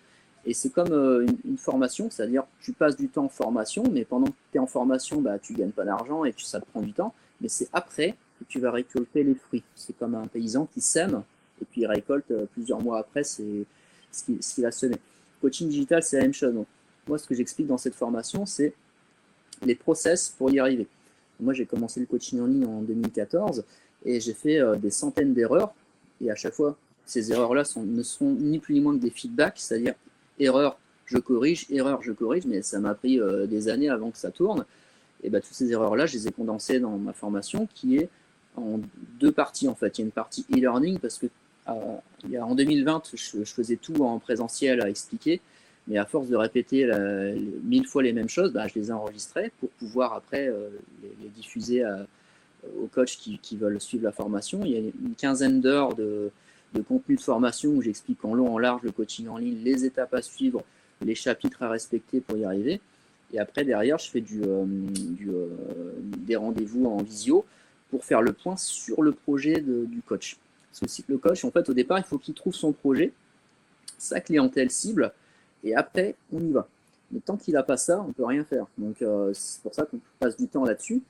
Et c'est comme euh, une, formation, c'est-à-dire tu passes du temps en formation, mais pendant que tu es en formation, bah, tu gagnes pas d'argent et ça te prend du temps. Mais c'est après que tu vas récolter les fruits. C'est comme un paysan qui sème et puis il récolte euh, plusieurs mois après ce qu'il a semé. Coaching digital, c'est la même chose. Moi, ce que j'explique dans cette formation, c'est les process pour y arriver. Moi, j'ai commencé le coaching en ligne en 2014 et j'ai fait euh, des centaines d'erreurs. Et à chaque fois, ces erreurs-là ne sont ni plus ni moins que des feedbacks, c'est-à-dire erreur, je corrige, erreur, je corrige, mais ça m'a pris euh, des années avant que ça tourne. Et bien, toutes ces erreurs-là, je les ai condensées dans ma formation qui est en deux parties en fait. Il y a une partie e-learning parce que euh, en 2020, je, faisais tout en présentiel à expliquer. Mais à force de répéter mille fois les mêmes choses, bah, je les ai enregistrées pour pouvoir après euh, les, diffuser aux coachs qui, veulent suivre la formation. Il y a une quinzaine d'heures de, contenu de formation où j'explique en long, en large le coaching en ligne, les étapes à suivre, les chapitres à respecter pour y arriver. Et après, derrière, je fais du, euh, euh, des rendez-vous en visio pour faire le point sur le projet du coach. Parce que le coach, en fait, au départ, il faut qu'il trouve son projet, sa clientèle cible, et après, on y va. Mais tant qu'il n'a pas ça, on ne peut rien faire. Donc, euh, c'est pour ça qu'on passe du temps là-dessus.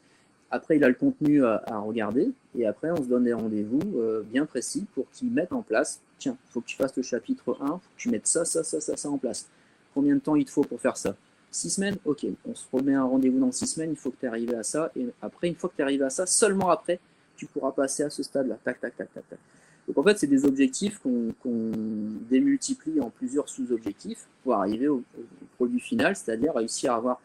Après, il a le contenu à, regarder. Et après, on se donne des rendez-vous euh, bien précis pour qu'il mette en place. Tiens, il faut que tu fasses le chapitre 1, il faut que tu mettes ça, ça, ça, ça, ça en place. Combien de temps il te faut pour faire ça? Six semaines? Ok, on se remet un rendez-vous dans six semaines, il faut que tu es arrivé à ça. Et après, une fois que tu es arrivé à ça, seulement après, tu pourras passer à ce stade-là. Tac, tac, tac, tac, tac. Donc en fait, c'est des objectifs qu'on démultiplie en plusieurs sous-objectifs pour arriver au, produit final, c'est-à-dire réussir à avoir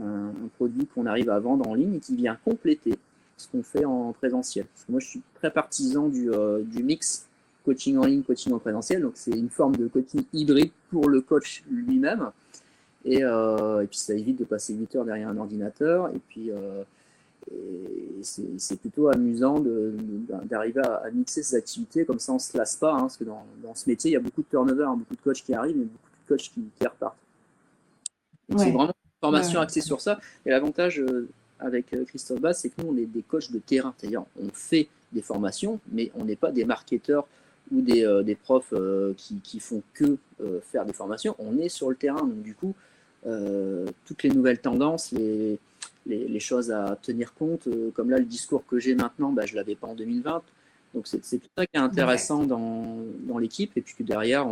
un, produit qu'on arrive à vendre en ligne et qui vient compléter ce qu'on fait en présentiel. moi, je suis très partisan du, du mix coaching en ligne, coaching en présentiel. Donc, c'est une forme de coaching hybride pour le coach lui-même. Et, et, puis, ça évite de passer 8 heures derrière un ordinateur. Et puis, c'est plutôt amusant d'arriver à, mixer ces activités, comme ça on ne se lasse pas, hein, parce que dans, ce métier, il y a beaucoup de turnover, hein, beaucoup de coachs qui arrivent et beaucoup de coachs qui, repartent. Donc c'est vraiment une formation axée sur ça. Et l'avantage euh, avec euh, Christophe Bass, c'est que nous, on est des coachs de terrain, c'est-à-dire on fait des formations, mais on n'est pas des marketeurs ou des, euh, des profs qui, qui, font que faire des formations, on est sur le terrain. Donc du coup, toutes les nouvelles tendances, les les, choses à tenir compte. Euh, comme là, le discours que j'ai maintenant, bah, je ne l'avais pas en 2020. Donc c'est tout ça qui est intéressant dans, dans l'équipe. Et puis que derrière,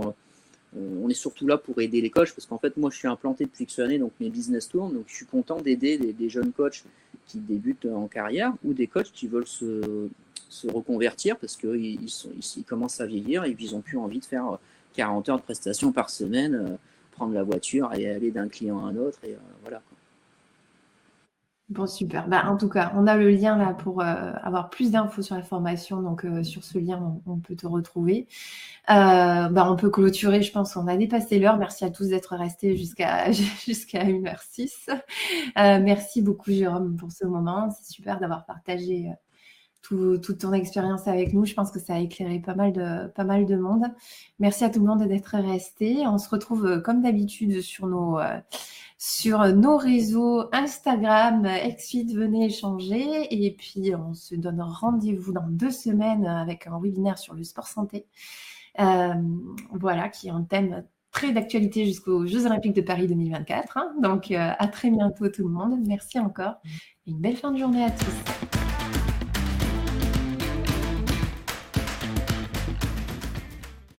on, est surtout là pour aider les coachs, parce qu'en fait, moi, je suis implanté depuis X années, donc mes business tournent. Donc je suis content d'aider des, jeunes coachs qui débutent en carrière ou des coachs qui veulent se, se reconvertir parce qu'ils ils, ils, commencent à vieillir et ils n'ont plus envie de faire 40 heures de prestations par semaine, euh, prendre la voiture et aller d'un client à un autre. Et euh, voilà. Bon, super. Bah, en tout cas, on a le lien là pour euh, avoir plus d'infos sur la formation. Donc, euh, sur ce lien, on, peut te retrouver. Euh, bah, on peut clôturer, je pense qu'on a dépassé l'heure. Merci à tous d'être restés jusqu'à jusqu'à 1h06. merci beaucoup, Jérôme, pour ce moment. C'est super d'avoir partagé toute ton expérience avec nous. Je pense que ça a éclairé pas mal de, pas mal de monde. Merci à tout le monde d'être resté. On se retrouve comme d'habitude sur nos sur nos réseaux Instagram, Exfit, venez échanger. Et puis, on se donne rendez-vous dans deux semaines avec un webinaire sur le sport santé. Euh, voilà, qui est un thème très d'actualité jusqu'aux Jeux Olympiques de Paris 2024. Hein. Donc, euh, à très bientôt tout le monde. Merci encore et une belle fin de journée à tous.